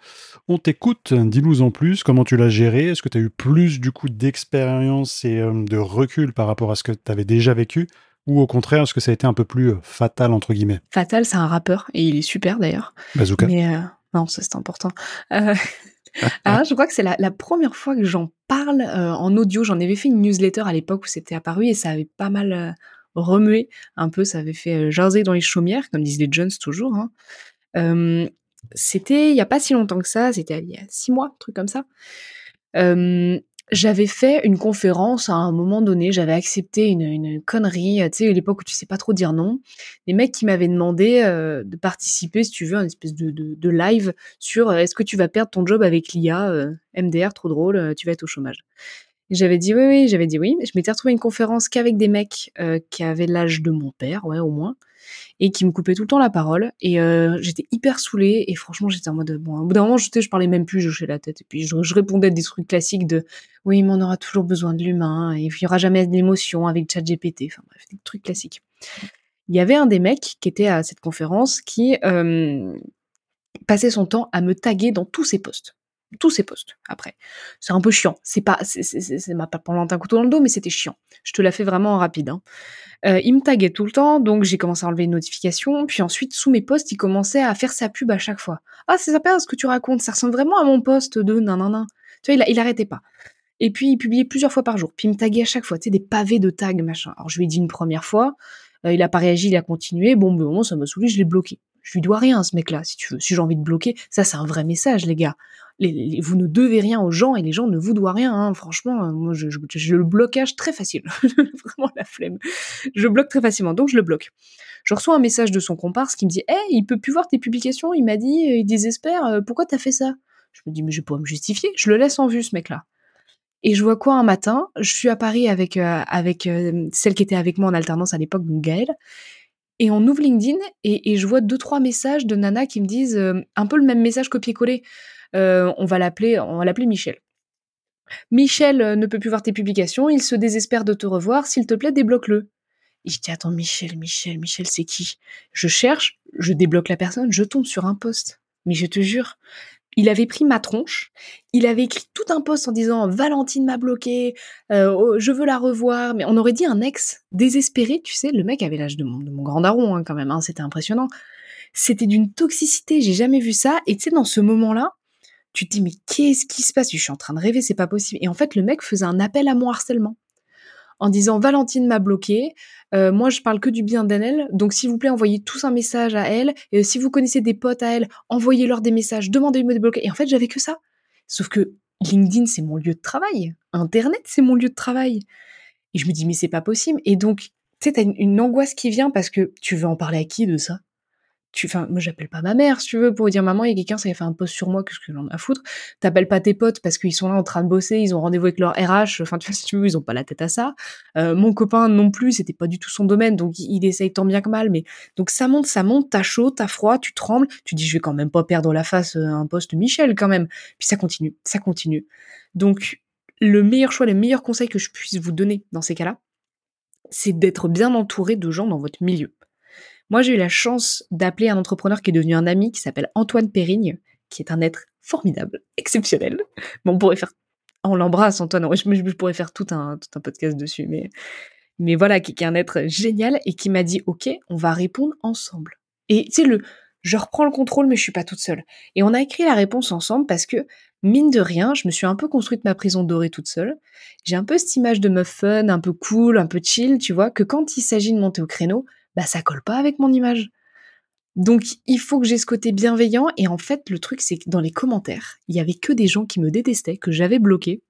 On t'écoute, dis-nous en plus comment tu l'as géré? Est-ce que tu as eu plus du coup d'expérience et euh, de recul par rapport à ce que tu avais déjà vécu? Ou au contraire, est-ce que ça a été un peu plus euh, fatal entre guillemets? Fatal, c'est un rappeur et il est super d'ailleurs. Bazooka. Mais euh, non, ça c'est important. alors, je crois que c'est la, la, première fois que j'en parle en audio. J'en avais fait une newsletter à l'époque où c'était apparu et ça avait pas mal remué un peu. Ça avait fait jaser dans les chaumières, comme disent les Jones toujours. Hein c'était il y a pas si longtemps que ça, c'était il y a six mois, un truc comme ça. j'avais fait une conférence à un moment donné, j'avais accepté une, connerie, tu sais, à l'époque où tu sais pas trop dire non. Des mecs qui m'avaient demandé de participer, si tu veux, à une espèce de, de, live sur est-ce que tu vas perdre ton job avec l'IA, MDR, trop drôle, tu vas être au chômage. J'avais dit oui, oui, j'avais dit oui. Je m'étais retrouvée une conférence qu'avec des mecs qui avaient l'âge de mon père, ouais, au moins et qui me coupait tout le temps la parole. Et euh, j'étais hyper saoulée. Et franchement, j'étais en mode bon. Au bout d'un moment, je, parlais même plus, je hochais la tête. Et puis je, je répondais des trucs classiques de oui, mais on aura toujours besoin de l'humain. Et il y aura jamais d'émotion avec ChatGPT. Enfin bref, des trucs classiques. Il y avait un des mecs qui était à cette conférence qui euh, passait son temps à me taguer dans tous ses posts tous ses posts après. C'est un peu chiant. C'est pas, c'est ma pas pendant un couteau dans le dos, mais c'était chiant. Je te la fais vraiment en rapide. Hein. Euh, il me taguait tout le temps, donc j'ai commencé à enlever une notification. Puis ensuite, sous mes posts, il commençait à faire sa pub à chaque fois. Ah, c'est sympa ce que tu racontes. Ça ressemble vraiment à mon post de nanana. Tu vois, il, il arrêtait pas. Et puis il publiait plusieurs fois par jour. Puis il me taguait à chaque fois. Tu sais, des pavés de tags, machin. Alors je lui ai dit une première fois. Euh, il a pas réagi, il a continué. Bon, bon, ça m'a saoulé, je l'ai bloqué. Je lui dois rien, ce mec-là, si tu veux. Si j'ai envie de bloquer, ça, c'est un vrai message, les gars vous ne devez rien aux gens et les gens ne vous doivent rien. Hein. Franchement, euh, moi, je, le blocage très facile. Vraiment la flemme. Je bloque très facilement, donc je le bloque. Je reçois un message de son comparse qui me dit Hey, il peut plus voir tes publications. Il m'a dit, euh, il désespère. Euh, pourquoi t'as fait ça? Je me dis Mais je peux me justifier. Je le laisse en vue, ce mec-là. Et je vois quoi un matin? Je suis à Paris avec avec celle qui était avec moi en alternance à l'époque, Gaëlle. Et on ouvre LinkedIn et, et, je vois deux trois messages de Nana qui me disent un peu le même message copié-collé. Euh, on va l'appeler, on va l'appeler Michel. Michel euh, ne peut plus voir tes publications, il se désespère de te revoir, s'il te plaît, débloque-le. Et je dis, attends, Michel, Michel, Michel, c'est qui? Je cherche, je débloque la personne, je tombe sur un poste. Mais je te jure, il avait pris ma tronche, il avait écrit tout un poste en disant Valentine m'a bloqué, euh, oh, je veux la revoir, mais on aurait dit un ex désespéré, tu sais, le mec avait l'âge de mon, grand daron hein, quand même, hein, c'était impressionnant. C'était d'une toxicité, j'ai jamais vu ça, et tu sais, dans ce moment-là, Tu te dis, mais qu'est-ce qui se passe? Je suis en train de rêver, c'est pas possible. Et en fait, le mec faisait un appel à mon harcèlement en disant Valentine m'a bloqué, euh, moi je parle que du bien d'elle, donc s'il vous plaît envoyez tous un message à elle, et si vous connaissez des potes à elle, envoyez-leur des messages, demandez-moi de bloquer. Et en fait j'avais que ça. Sauf que LinkedIn c'est mon lieu de travail, Internet c'est mon lieu de travail. Et je me dis mais c'est pas possible. Et donc tu sais t'as une angoisse qui vient parce que tu veux en parler à qui de ça? Tu, enfin, moi j'appelle pas ma mère, si tu veux, pour dire maman, il y a quelqu'un, ça a fait un post sur moi, qu'est-ce que j'en ai à foutre? T'appelles pas tes potes parce qu'ils sont là en train de bosser, ils ont rendez-vous avec leur RH, enfin, tu vois, si tu veux, ils ont pas la tête à ça. Euh, mon copain non plus, c'était pas du tout son domaine, donc il, essaye tant bien que mal, mais donc ça monte, ça monte, t'as chaud, t'as froid, tu trembles, tu dis je vais quand même pas perdre la face euh, un poste Michel quand même. Puis ça continue, ça continue. Donc le meilleur choix, le meilleur conseil que je puisse vous donner dans ces cas-là, c'est d'être bien entouré de gens dans votre milieu. Moi, j'ai eu la chance d'appeler un entrepreneur qui est devenu un ami, qui s'appelle Antoine Périgne, qui est un être formidable, exceptionnel. Bon, on pourrait faire, on l'embrasse, Antoine. Je, je, pourrais faire tout un, tout un podcast dessus, mais, mais voilà, qui, est un être génial et qui m'a dit, OK, on va répondre ensemble. Et tu sais, le, je reprends le contrôle, mais je suis pas toute seule. Et on a écrit la réponse ensemble parce que, mine de rien, je me suis un peu construite ma prison dorée toute seule. J'ai un peu cette image de meuf fun, un peu cool, un peu chill, tu vois, que quand il s'agit de monter au créneau, bah ça colle pas avec mon image. Donc il faut que j'ai ce côté bienveillant et en fait le truc c'est que dans les commentaires, il y avait que des gens qui me détestaient, que j'avais bloqué.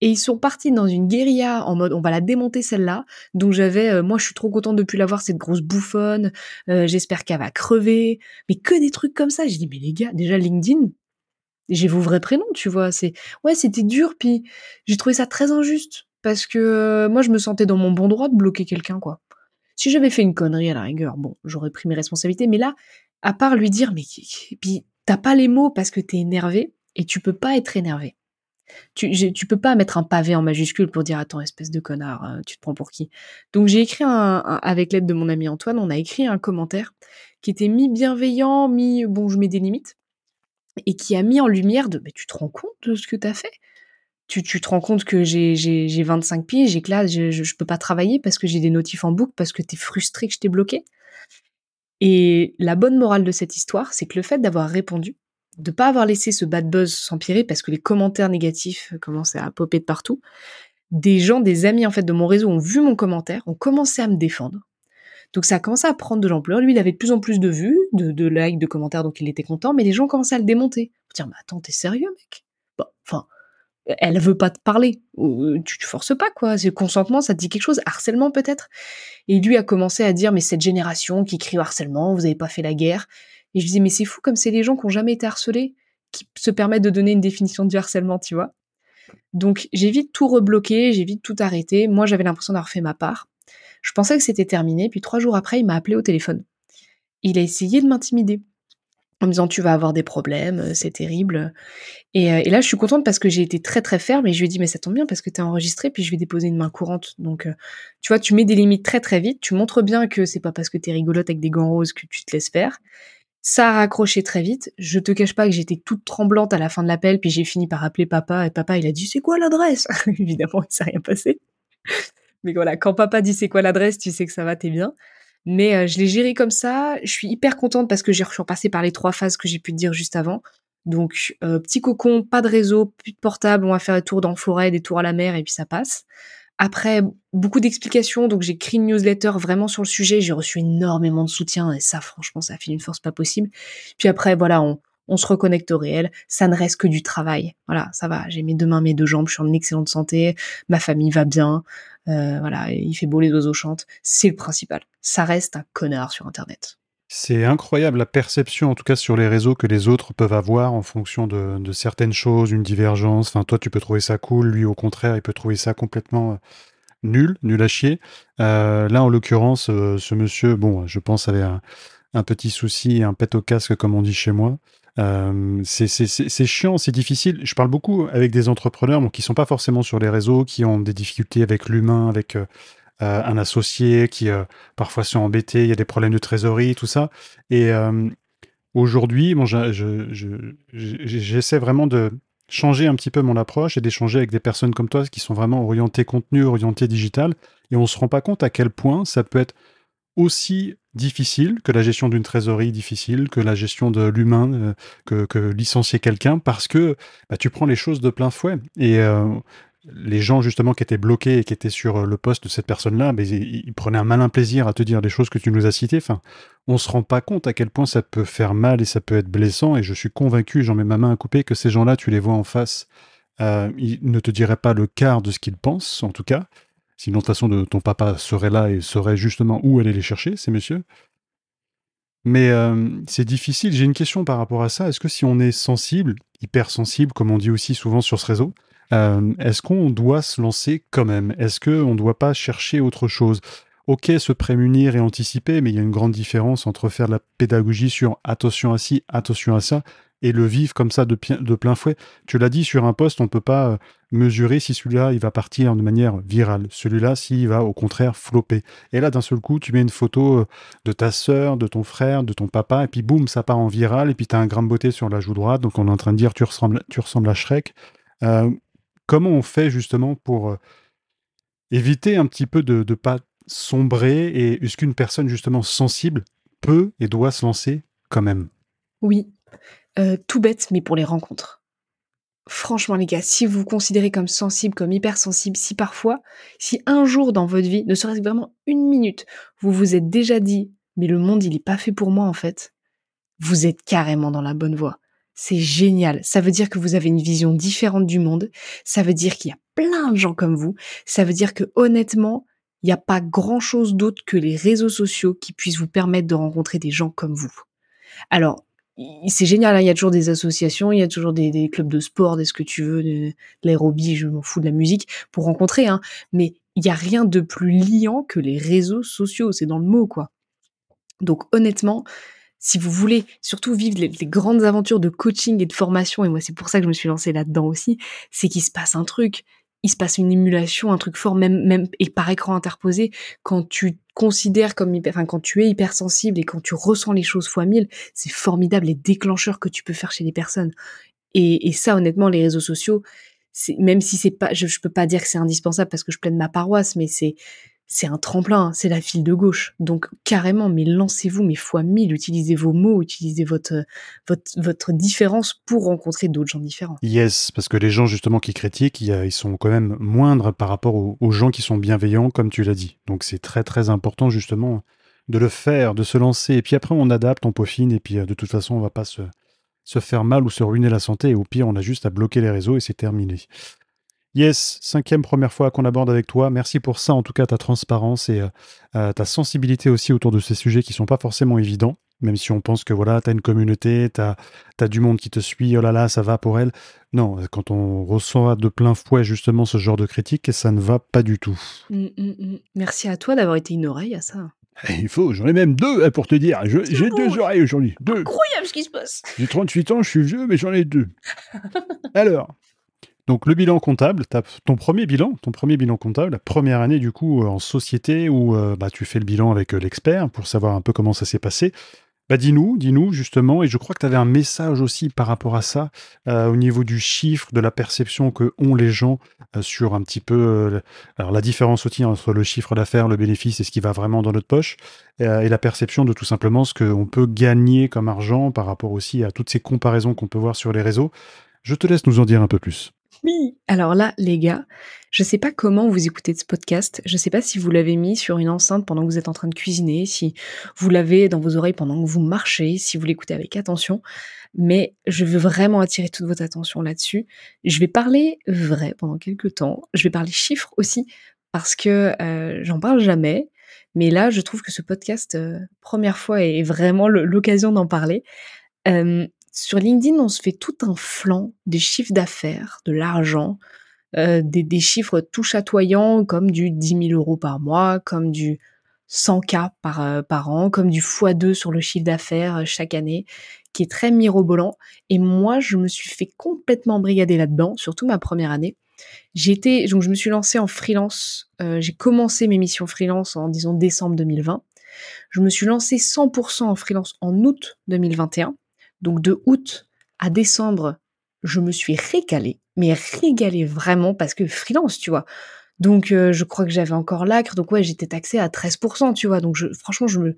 Et ils sont partis dans une guérilla en mode on va la démonter celle-là. Donc j'avais euh, moi je suis trop contente de plus l'avoir cette grosse bouffonne, euh, j'espère qu'elle va crever, mais que des trucs comme ça. J'ai dit mais les gars, déjà LinkedIn, j'ai vos vrais prénoms, tu vois, c'est ouais, c'était dur puis j'ai trouvé ça très injuste parce que euh, moi je me sentais dans mon bon droit de bloquer quelqu'un quoi. Si j'avais fait une connerie à la rigueur, bon, j'aurais pris mes responsabilités. Mais là, à part lui dire, mais puis t'as pas les mots parce que t'es énervé et tu peux pas être énervé. Tu, peux pas mettre un pavé en majuscule pour dire attends espèce de connard, euh, tu te prends pour qui Donc j'ai écrit un, avec l'aide de mon ami Antoine, on a écrit un commentaire qui était mi bienveillant, mi bon je mets des limites et qui a mis en lumière de mais tu te rends compte de ce que t'as fait? Tu, tu te rends compte que j'ai, j'ai, j'ai 25 pieds, j'ai que je, je, peux pas travailler parce que j'ai des notifs en boucle, parce que t'es frustré que je t'ai bloqué. Et la bonne morale de cette histoire, c'est que le fait d'avoir répondu, de pas avoir laissé ce bad buzz s'empirer parce que les commentaires négatifs commençaient à popper de partout, des gens, des amis en fait de mon réseau ont vu mon commentaire, ont commencé à me défendre. Donc ça a commencé à prendre de l'ampleur. Lui, il avait de plus en plus de vues, de, de likes, de commentaires, donc il était content, mais les gens commençaient à le démonter. Dire, mais attends, t'es sérieux, mec? Bon, enfin, elle veut pas te parler. Tu te forces pas, quoi. C'est consentement, ça te dit quelque chose? Harcèlement, peut-être? Et lui a commencé à dire, mais cette génération qui crie harcèlement, vous avez pas fait la guerre. Et je disais, mais c'est fou comme c'est les gens qui ont jamais été harcelés qui se permettent de donner une définition du harcèlement, tu vois. Donc, j'ai vite tout rebloqué, j'ai vite tout arrêté. Moi, j'avais l'impression d'avoir fait ma part. Je pensais que c'était terminé, puis trois jours après, il m'a appelé au téléphone. Il a essayé de m'intimider en me disant tu vas avoir des problèmes, euh, c'est terrible. Euh, et, là, je suis contente parce que j'ai été très très ferme et je lui ai dit mais ça tombe bien parce que t'es enregistré puis je vais déposer une main courante. Donc, euh, tu vois, tu mets des limites très très vite, tu montres bien que c'est pas parce que t'es rigolote avec des gants roses que tu te laisses faire. Ça a raccroché très vite. Je te cache pas que j'étais toute tremblante à la fin de l'appel puis j'ai fini par appeler papa et papa il a dit c'est quoi l'adresse? Évidemment, il s'est rien passé. Mais voilà, quand papa dit c'est quoi l'adresse, tu sais que ça va, t'es bien. Mais euh, je l'ai géré comme ça. Je suis hyper contente parce que j'ai repassé par les trois phases que j'ai pu te dire juste avant. Donc, euh, petit cocon, pas de réseau, plus de portable, on va faire des tours dans la forêt, des tours à la mer, et puis ça passe. Après, beaucoup d'explications, donc j'ai écrit une newsletter vraiment sur le sujet, j'ai reçu énormément de soutien, et ça, franchement, ça a fait une force pas possible. Puis après, voilà, on, on se reconnecte au réel, ça ne reste que du travail. Voilà, ça va, j'ai mes deux mains, mes deux jambes, je suis en excellente santé, ma famille va bien, euh, voilà, il fait beau, les oiseaux chantent, c'est le principal. Ça reste un connard sur Internet. C'est incroyable la perception, en tout cas sur les réseaux, que les autres peuvent avoir en fonction de, certaines choses, une divergence. Enfin, toi, tu peux trouver ça cool, lui, au contraire, il peut trouver ça complètement euh, nul, nul à chier. Euh, là, en l'occurrence, ce monsieur, bon, je pense, avait un, petit souci, un pet au casque, comme on dit chez moi. Euh, c'est chiant, c'est difficile. Je parle beaucoup avec des entrepreneurs bon, qui sont pas forcément sur les réseaux, qui ont des difficultés avec l'humain, avec euh, euh, un associé, qui parfois sont embêtés, il y a des problèmes de trésorerie, tout ça. Et aujourd'hui, bon, j'essaie vraiment de changer un petit peu mon approche et d'échanger avec des personnes comme toi qui sont vraiment orientées contenu, orientées digital. Et on se rend pas compte à quel point ça peut être aussi difficile que la gestion d'une trésorerie difficile, que la gestion de l'humain, euh, que, licencier quelqu'un, parce que bah, tu prends les choses de plein fouet. Et euh, les gens justement qui étaient bloqués et qui étaient sur le poste de cette personne-là, ils, prenaient un malin plaisir à te dire des choses que tu nous as citées. Enfin, on se rend pas compte à quel point ça peut faire mal et ça peut être blessant. Et je suis convaincu, j'en mets ma main à couper, que ces gens-là, tu les vois en face, euh, ils ne te diraient pas le quart de ce qu'ils pensent, en tout cas. Sinon, de toute façon, ton papa serait là et saurait justement où aller les chercher, ces messieurs. Mais euh, c'est difficile. J'ai une question par rapport à ça. Est-ce que si on est sensible, hypersensible, comme on dit aussi souvent sur ce réseau, euh, est-ce qu'on doit se lancer quand même? Est-ce qu'on ne doit pas chercher autre chose? Ok, se prémunir et anticiper, mais il y a une grande différence entre faire de la pédagogie sur attention à ci, attention à ça, et le vivre comme ça de, plein fouet. Tu l'as dit, sur un poste, on ne peut pas euh, mesurer si celui-là, il va partir de manière virale. Celui-là, s'il va au contraire flopper. Et là, d'un seul coup, tu mets une photo euh, de ta sœur, de ton frère, de ton papa, et puis boum, ça part en viral, et puis tu as un grain de beauté sur la joue droite, donc on est en train de dire tu ressembles, tu ressembles à Shrek. Euh, comment on fait justement pour éviter un petit peu de ne pas sombrer, et est-ce qu'une personne justement sensible peut et doit se lancer quand même? Oui, euh, tout bête, mais pour les rencontres. Franchement, les gars, si vous vous considérez comme sensible, comme hypersensible, si parfois, si un jour dans votre vie, ne serait-ce que vraiment une minute, vous vous êtes déjà dit, mais le monde, il n'est pas fait pour moi, en fait, vous êtes carrément dans la bonne voie. C'est génial. Ça veut dire que vous avez une vision différente du monde. Ça veut dire qu'il y a plein de gens comme vous. Ça veut dire que honnêtement, il n'y a pas grand chose d'autre que les réseaux sociaux qui puissent vous permettre de rencontrer des gens comme vous. Alors, c'est génial, hein, il y a toujours des associations, il y a toujours des, clubs de sport, des ce que tu veux, de, l'aérobie, je m'en fous de la musique, pour rencontrer, hein, mais il n'y a rien de plus liant que les réseaux sociaux, c'est dans le mot, quoi. Donc honnêtement, si vous voulez surtout vivre les, grandes aventures de coaching et de formation, et moi c'est pour ça que je me suis lancée là-dedans aussi, c'est qu'il se passe un truc il se passe une émulation, un truc fort, même, même et par écran interposé, quand tu considères comme hyper, enfin, quand tu es hypersensible et quand tu ressens les choses fois mille, c'est formidable les déclencheurs que tu peux faire chez les personnes. Et, ça, honnêtement, les réseaux sociaux, même si c'est pas, je, je peux pas dire que c'est indispensable parce que je plaide ma paroisse, mais c'est, c'est un tremplin, c'est la file de gauche. Donc carrément, mais lancez-vous, mais fois mille, utilisez vos mots, utilisez votre, votre, votre différence pour rencontrer d'autres gens différents. Yes, parce que les gens justement qui critiquent, ils sont quand même moindres par rapport aux, gens qui sont bienveillants, comme tu l'as dit. Donc c'est très très important justement de le faire, de se lancer, et puis après on adapte, on peaufine, et puis euh, de toute façon on va pas se, se faire mal ou se ruiner la santé, et au pire on a juste à bloquer les réseaux et c'est terminé. Yes, cinquième première fois qu'on aborde avec toi. Merci pour ça, en tout cas, ta transparence et euh, euh, ta sensibilité aussi autour de ces sujets qui sont pas forcément évidents. Même si on pense que voilà, tu as une communauté, tu as, du monde qui te suit, oh là là, ça va pour elle. Non, quand on ressent de plein fouet justement ce genre de critique, ça ne va pas du tout. Mmh, mmh, mmh. Merci à toi d'avoir été une oreille à ça. Eh, il faut, j'en ai même deux hein, pour te dire. J'ai deux oreilles aujourd'hui. Deux. Incroyable ce qui se passe. J'ai 38 ans, je suis vieux, mais j'en ai deux. Alors, donc le bilan comptable, ton premier bilan, ton premier bilan comptable, la première année du coup euh, en société où euh, bah, tu fais le bilan avec euh, l'expert pour savoir un peu comment ça s'est passé. Bah dis-nous, dis-nous justement, et je crois que tu avais un message aussi par rapport à ça, au niveau du chiffre, de la perception que ont les gens sur un petit peu, alors la différence aussi entre le chiffre d'affaires, le bénéfice et ce qui va vraiment dans notre poche, et la perception de tout simplement ce qu'on peut gagner comme argent par rapport aussi à toutes ces comparaisons qu'on peut voir sur les réseaux. Je te laisse nous en dire un peu plus. Alors là, les gars, je sais pas comment vous écoutez ce podcast. Je sais pas si vous l'avez mis sur une enceinte pendant que vous êtes en train de cuisiner, si vous l'avez dans vos oreilles pendant que vous marchez, si vous l'écoutez avec attention. Mais je veux vraiment attirer toute votre attention là-dessus. Je vais parler vrai pendant quelques temps. Je vais parler chiffres aussi parce que euh, j'en parle jamais. Mais là, je trouve que ce podcast, euh, première fois, est vraiment l'occasion d'en parler. Euh, sur LinkedIn, on se fait tout un flanc des chiffres d'affaires, de l'argent, euh, des, chiffres tout chatoyants comme du 10 000 euros par mois, comme du 100K par, euh, par an, comme du x2 sur le chiffre d'affaires euh, chaque année, qui est très mirobolant. Et moi, je me suis fait complètement brigader là-dedans, surtout ma première année. J'étais, donc je me suis lancée en freelance. j'ai commencé mes missions freelance en disons décembre 2020. Je me suis lancée 100% en freelance en août 2021. Donc de août à décembre, je me suis régalée, mais régalée vraiment parce que freelance, tu vois. Donc, je crois que j'avais encore l'acre. Donc, ouais, j'étais taxée à 13%, tu vois. Donc, je, franchement, je me,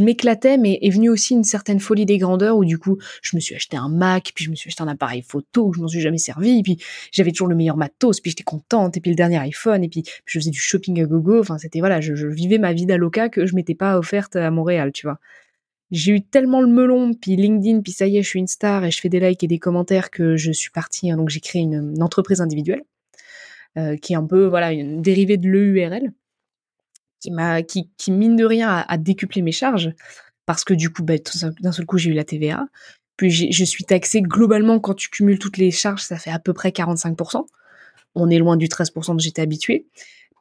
m'éclatais, mais est venue aussi une certaine folie des grandeurs où du coup, je me suis acheté un Mac, puis je me suis acheté un appareil photo, je m'en suis jamais servi, puis j'avais toujours le meilleur matos, puis j'étais contente, et puis le dernier iPhone, et puis je faisais du shopping à gogo. Enfin, c'était voilà, je, vivais ma vie d'aloca que je m'étais pas offerte à Montréal, tu vois. J'ai eu tellement le melon, puis LinkedIn, puis ça y est, je suis une star et je fais des likes et des commentaires que je suis partie. Hein, donc j'ai créé une, entreprise individuelle euh, qui est un peu voilà une dérivée de l'EURL qui m'a qui, qui, mine de rien a, décuplé mes charges parce que du coup bah, d'un seul coup j'ai eu la TVA puis je suis taxée globalement quand tu cumules toutes les charges ça fait à peu près 45% on est loin du 13% que j'étais habituée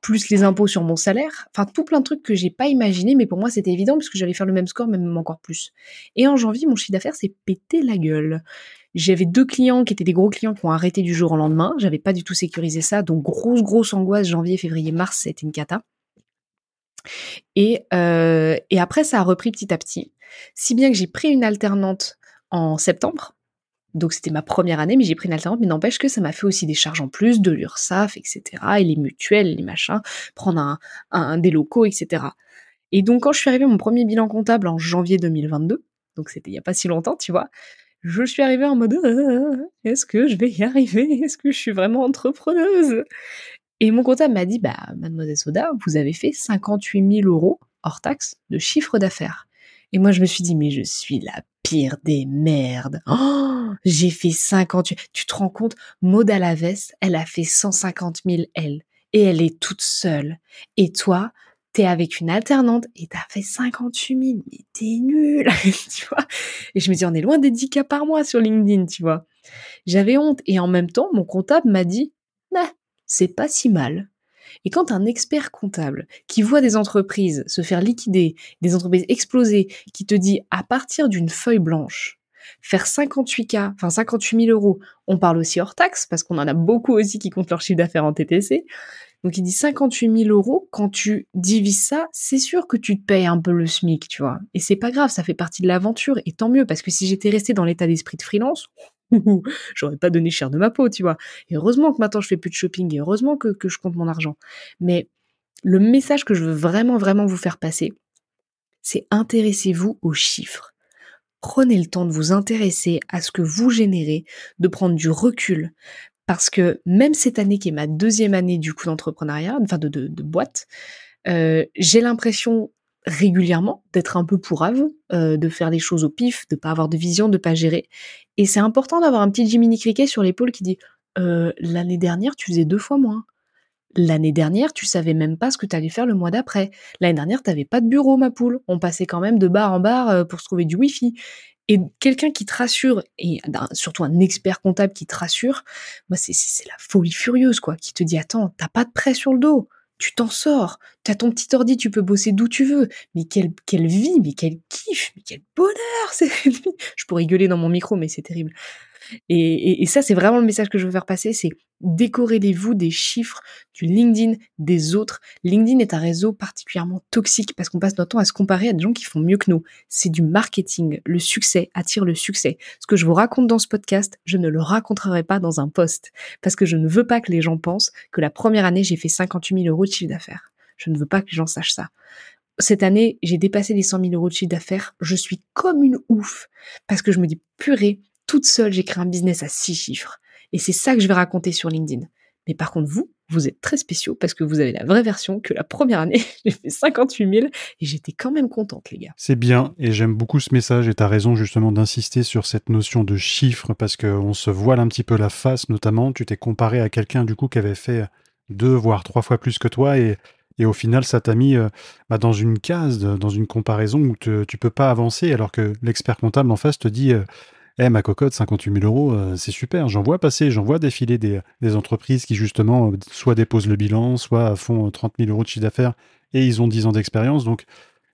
plus les impôts sur mon salaire. Enfin tout plein de trucs que j'ai pas imaginé mais pour moi c'était évident parce que j'allais faire le même score même encore plus. Et en janvier mon chiffre d'affaires s'est pété la gueule. J'avais deux clients qui étaient des gros clients qui ont arrêté du jour au lendemain. J'avais pas du tout sécurisé ça. Donc grosse grosse angoisse janvier février mars c'était une cata. Et, euh, et après, ça a repris petit à petit. Si bien que j'ai pris une alternante en septembre. Donc c'était ma première année, mais j'ai pris une alternante, mais n'empêche que ça m'a fait aussi des charges en plus, de l'URSSAF, etc. Et les mutuelles, les machins, prendre un, des locaux, etc. Et donc quand je suis arrivée à mon premier bilan comptable en janvier 2022, donc c'était il n'y a pas si longtemps, tu vois, je suis arrivée en mode «Euh, est-ce que je vais y arriver? Est-ce que je suis vraiment entrepreneuse? Et mon comptable m'a dit, bah, mademoiselle Soda, vous avez fait 58 000 euros hors taxe de chiffre d'affaires. Et moi, je me suis dit, mais je suis la pire des merdes. Oh, j'ai fait 58. Tu te rends compte, Maud Alaves, elle a fait 150 000, elle. Et elle est toute seule. Et toi, t'es avec une alternante et t'as fait 58 000. Mais t'es nul, tu vois. Et je me dis, on est loin des 10 cas par mois sur LinkedIn, tu vois. J'avais honte. Et en même temps, mon comptable m'a dit, bah, c'est pas si mal. Et quand un expert comptable qui voit des entreprises se faire liquider, des entreprises exploser, qui te dit à partir d'une feuille blanche, faire 58K, enfin 58 000 euros, on parle aussi hors taxe, parce qu'on en a beaucoup aussi qui comptent leur chiffre d'affaires en TTC. Donc il dit 58 000 euros, quand tu divises ça, c'est sûr que tu te payes un peu le SMIC, tu vois. Et c'est pas grave, ça fait partie de l'aventure, et tant mieux, parce que si j'étais resté dans l'état d'esprit de freelance, j'aurais pas donné cher de ma peau, tu vois. Et heureusement que maintenant je fais plus de shopping et heureusement que, je compte mon argent. Mais le message que je veux vraiment, vraiment vous faire passer, c'est intéressez-vous aux chiffres. Prenez le temps de vous intéresser à ce que vous générez, de prendre du recul. Parce que même cette année qui est ma deuxième année du coup d'entrepreneuriat, enfin de boîte, euh, j'ai l'impression régulièrement, d'être un peu pourrave, euh, de faire des choses au pif, de pas avoir de vision, de pas gérer. Et c'est important d'avoir un petit Jiminy Cricket sur l'épaule qui dit euh, l'année dernière tu faisais deux fois moins. L'année dernière, tu savais même pas ce que tu allais faire le mois d'après. L'année dernière, t'avais pas de bureau, ma poule. On passait quand même de bar en bar euh, pour se trouver du wifi. Et quelqu'un qui te rassure, et surtout un expert comptable qui te rassure, moi c'est la folie furieuse, quoi, qui te dit attends, t'as pas de prêt sur le dos tu t'en sors. Tu as ton petit ordi, tu peux bosser d'où tu veux. Mais quelle, quelle vie, mais quel kiff, mais quel bonheur Je pourrais gueuler dans mon micro, mais c'est terrible. Et, ça, c'est vraiment le message que je veux faire passer, c'est décorrélez-vous des chiffres du LinkedIn des autres. LinkedIn est un réseau particulièrement toxique parce qu'on passe notre temps à se comparer à des gens qui font mieux que nous. C'est du marketing. Le succès attire le succès. Ce que je vous raconte dans ce podcast, je ne le raconterai pas dans un post parce que je ne veux pas que les gens pensent que la première année, j'ai fait 58 000 euros de chiffre d'affaires. Je ne veux pas que les gens sachent ça cette année, j'ai dépassé les 100 000 euros de chiffre d'affaires. Je suis comme une ouf parce que je me dis, purée, toute seule, j'ai créé un business à six chiffres. Et c'est ça que je vais raconter sur LinkedIn. Mais par contre, vous, vous êtes très spéciaux parce que vous avez la vraie version que la première année, j'ai fait 58 000 et j'étais quand même contente, les gars. C'est bien et j'aime beaucoup ce message et tu as raison justement d'insister sur cette notion de chiffres parce qu'on se voile un petit peu la face, notamment. Tu t'es comparé à quelqu'un du coup qui avait fait deux voire trois fois plus que toi et, au final, ça t'a mis euh, bah, dans une case, dans une comparaison où tu tu peux pas avancer alors que l'expert comptable en face te dit. Euh, eh, ma cocotte, 58 000 euros, euh, c'est super. J'en vois passer, j'en vois défiler des, entreprises qui, justement, euh, soit déposent le bilan, soit font 30 euh, 000 euros de chiffre d'affaires et ils ont 10 ans d'expérience. Donc,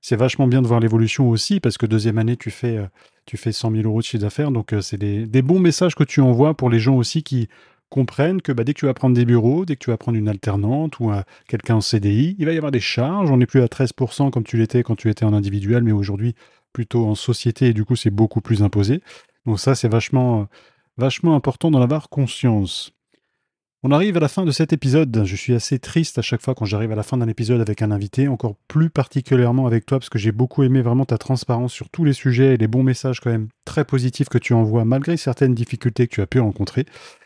c'est vachement bien de voir l'évolution aussi parce que deuxième année, tu fais, tu fais 100 000 euros de chiffre d'affaires. Donc, c'est des, bons messages que tu envoies pour les gens aussi qui comprennent que bah, dès que tu vas prendre des bureaux, dès que tu vas prendre une alternante ou quelqu'un en CDI, il va y avoir des charges. On n'est plus à 13% comme tu l'étais quand tu étais en individuel, mais aujourd'hui plutôt en société et du coup c'est beaucoup plus imposé. Donc ça, c'est vachement, vachement important d'en avoir conscience. On arrive à la fin de cet épisode. Je suis assez triste à chaque fois quand j'arrive à la fin d'un épisode avec un invité, encore plus particulièrement avec toi, parce que j'ai beaucoup aimé vraiment ta transparence sur tous les sujets et les bons messages quand même très positifs que tu envoies, malgré certaines difficultés que tu as pu rencontrer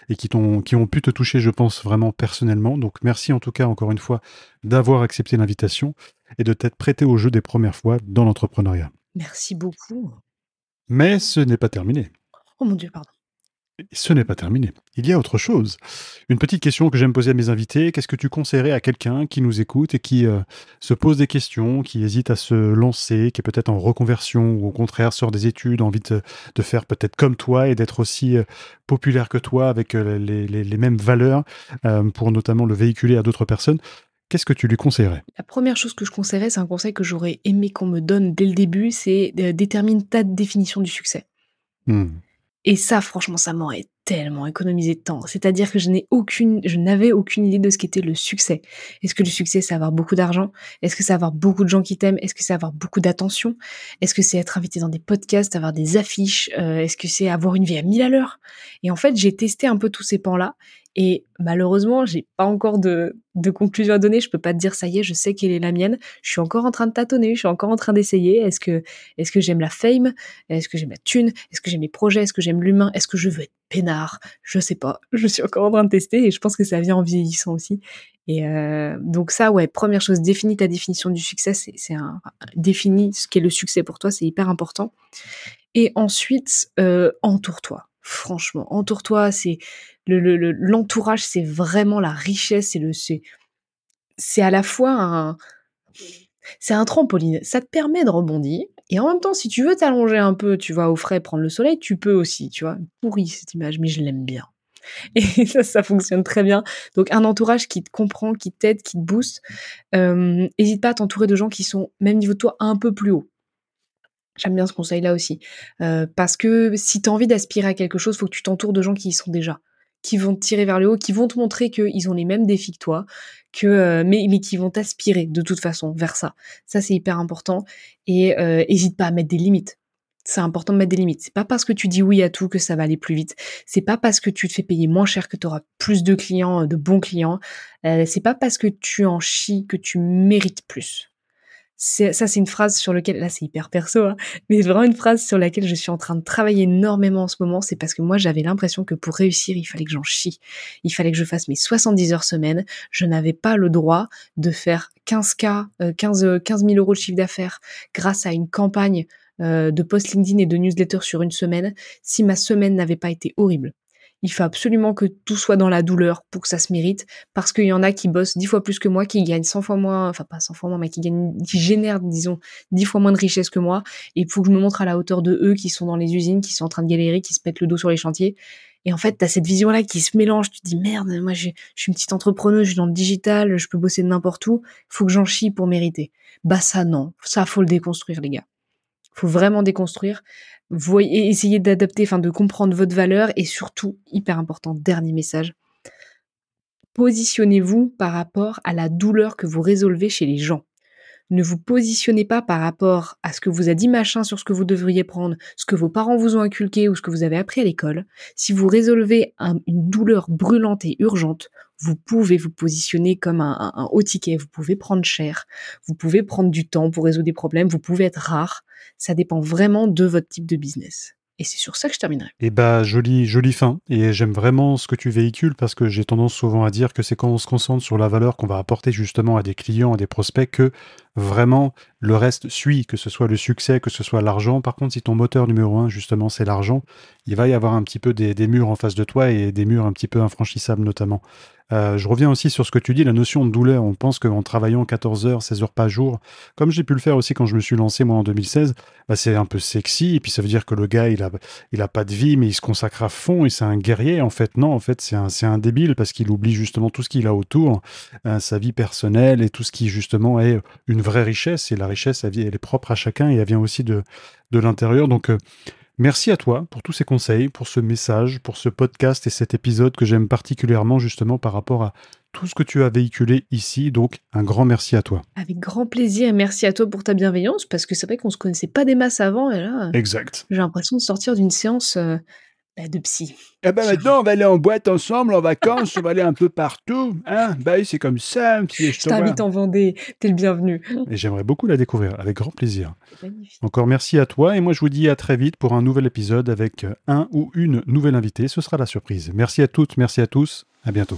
et qui, qui ont pu te toucher, je pense, vraiment personnellement. Donc merci en tout cas, encore une fois, d'avoir accepté l'invitation et de t'être prêté au jeu des premières fois dans l'entrepreneuriat. Merci beaucoup. Mais ce n'est pas terminé. Oh mon Dieu, pardon. Ce n'est pas terminé. Il y a autre chose. Une petite question que j'aime poser à mes invités. Qu'est-ce que tu conseillerais à quelqu'un qui nous écoute et qui euh, se pose des questions, qui hésite à se lancer, qui est peut-être en reconversion ou au contraire sort des études, envie de, faire peut-être comme toi et d'être aussi euh, populaire que toi avec euh, les, mêmes valeurs pour notamment le véhiculer à d'autres personnes? Qu'est-ce que tu lui conseillerais? La première chose que je conseillerais, c'est un conseil que j'aurais aimé qu'on me donne dès le début, c'est détermine ta définition du succès. Hmm. Et ça, franchement, ça m'aurait tellement économisé de temps. C'est-à-dire que je n'ai aucune, je n'avais aucune idée de ce qu'était le succès. Est-ce que le succès, c'est avoir beaucoup d'argent? Est-ce que c'est avoir beaucoup de gens qui t'aiment? Est-ce que c'est avoir beaucoup d'attention? Est-ce que c'est être invité dans des podcasts, avoir des affiches? Euh, Est-ce que c'est avoir une vie à mille à l'heure? Et en fait, j'ai testé un peu tous ces pans-là et malheureusement, j'ai pas encore de, conclusion à donner. Je peux pas te dire ça y est, je sais quelle est la mienne. Je suis encore en train de tâtonner, je suis encore en train d'essayer. Est-ce que, est-ce que j'aime la fame? Est-ce que j'aime la thune? Est-ce que j'aime les projets? Est-ce que j'aime l'humain? Est-ce que je veux être peinard? Je sais pas. Je suis encore en train de tester et je pense que ça vient en vieillissant aussi. Et euh, donc ça, ouais, première chose, définis ta définition du succès. C'est définis ce qu'est le succès pour toi, c'est hyper important. Et ensuite, euh, entoure-toi. Franchement, entoure-toi. C'est l'entourage, c'est vraiment la richesse, c'est le, c'est, à la fois un, c'est un trampoline. Ça te permet de rebondir. Et en même temps, si tu veux t'allonger un peu, tu vas au frais prendre le soleil, tu peux aussi, tu vois. Pourri cette image, mais je l'aime bien. Et ça, ça fonctionne très bien. Donc un entourage qui te comprend, qui t'aide, qui te booste. N'hésite pas à t'entourer de gens qui sont même niveau de toi un peu plus haut. J'aime bien ce conseil-là aussi. parce que si tu as envie d'aspirer à quelque chose, faut que tu t'entoures de gens qui y sont déjà qui vont te tirer vers le haut, qui vont te montrer qu'ils ont les mêmes défis que toi, que euh, mais, mais qui vont t'aspirer de toute façon vers ça. Ça c'est hyper important et euh, hésite pas à mettre des limites. C'est important de mettre des limites. C'est pas parce que tu dis oui à tout que ça va aller plus vite. C'est pas parce que tu te fais payer moins cher que tu auras plus de clients, de bons clients. Euh, c'est pas parce que tu en chies que tu mérites plus ça, c'est une phrase sur laquelle, là, c'est hyper perso, hein, mais vraiment une phrase sur laquelle je suis en train de travailler énormément en ce moment. C'est parce que moi, j'avais l'impression que pour réussir, il fallait que j'en chie. Il fallait que je fasse mes 70 heures semaine. Je n'avais pas le droit de faire 15K, 15, 15 000 euros de chiffre d'affaires grâce à une campagne euh, de post LinkedIn et de newsletter sur une semaine si ma semaine n'avait pas été horrible. Il faut absolument que tout soit dans la douleur pour que ça se mérite, parce qu'il y en a qui bossent dix fois plus que moi, qui gagnent 100 fois moins, enfin pas 100 fois moins, mais qui gagnent, qui génèrent, disons, dix fois moins de richesse que moi, et il faut que je me montre à la hauteur de eux qui sont dans les usines, qui sont en train de galérer, qui se mettent le dos sur les chantiers. Et en fait, tu as cette vision-là qui se mélange. Tu te dis, merde, moi, je suis une petite entrepreneuse, je suis dans le digital, je peux bosser de n'importe où. Faut que j'en chie pour mériter. Bah, ça, non. Ça, faut le déconstruire, les gars. Faut vraiment déconstruire voyez, essayez d'adapter, enfin de comprendre votre valeur et surtout, hyper important, dernier message, positionnez-vous par rapport à la douleur que vous résolvez chez les gens. Ne vous positionnez pas par rapport à ce que vous a dit machin sur ce que vous devriez prendre, ce que vos parents vous ont inculqué ou ce que vous avez appris à l'école. Si vous résolvez une douleur brûlante et urgente, vous pouvez vous positionner comme un, un, haut ticket, vous pouvez prendre cher, vous pouvez prendre du temps pour résoudre des problèmes, vous pouvez être rare. Ça dépend vraiment de votre type de business. Et c'est sur ça que je terminerai. Et eh bah, joli, joli fin. Et j'aime vraiment ce que tu véhicules parce que j'ai tendance souvent à dire que c'est quand on se concentre sur la valeur qu'on va apporter justement à des clients, à des prospects, que vraiment le reste suit, que ce soit le succès, que ce soit l'argent. Par contre, si ton moteur numéro un, justement, c'est l'argent, il va y avoir un petit peu des, murs en face de toi et des murs un petit peu infranchissables notamment. Euh, je reviens aussi sur ce que tu dis, la notion de douleur. On pense qu'en travaillant 14 heures, 16 heures par jour, comme j'ai pu le faire aussi quand je me suis lancé moi en 2016, bah, c'est un peu sexy. Et puis ça veut dire que le gars, il a, il a pas de vie, mais il se consacre à fond et c'est un guerrier. En fait, non, en fait, c'est un, un débile parce qu'il oublie justement tout ce qu'il a autour, euh, sa vie personnelle et tout ce qui justement est une vraie richesse. Et la richesse, elle, elle est propre à chacun et elle vient aussi de, de l'intérieur. Donc, euh, Merci à toi pour tous ces conseils, pour ce message, pour ce podcast et cet épisode que j'aime particulièrement justement par rapport à tout ce que tu as véhiculé ici. Donc, un grand merci à toi. Avec grand plaisir et merci à toi pour ta bienveillance parce que c'est vrai qu'on se connaissait pas des masses avant et là. Exact. J'ai l'impression de sortir d'une séance. Euh, bah, de psy. Eh ben maintenant, on va aller en boîte ensemble, en vacances, on va aller un peu partout. Hein bah oui, c'est comme ça. Si je t'invite en Vendée, t'es le bienvenu. Et j'aimerais beaucoup la découvrir, avec grand plaisir. Encore merci à toi, et moi je vous dis à très vite pour un nouvel épisode avec un ou une nouvelle invitée. Ce sera la surprise. Merci à toutes, merci à tous. À bientôt.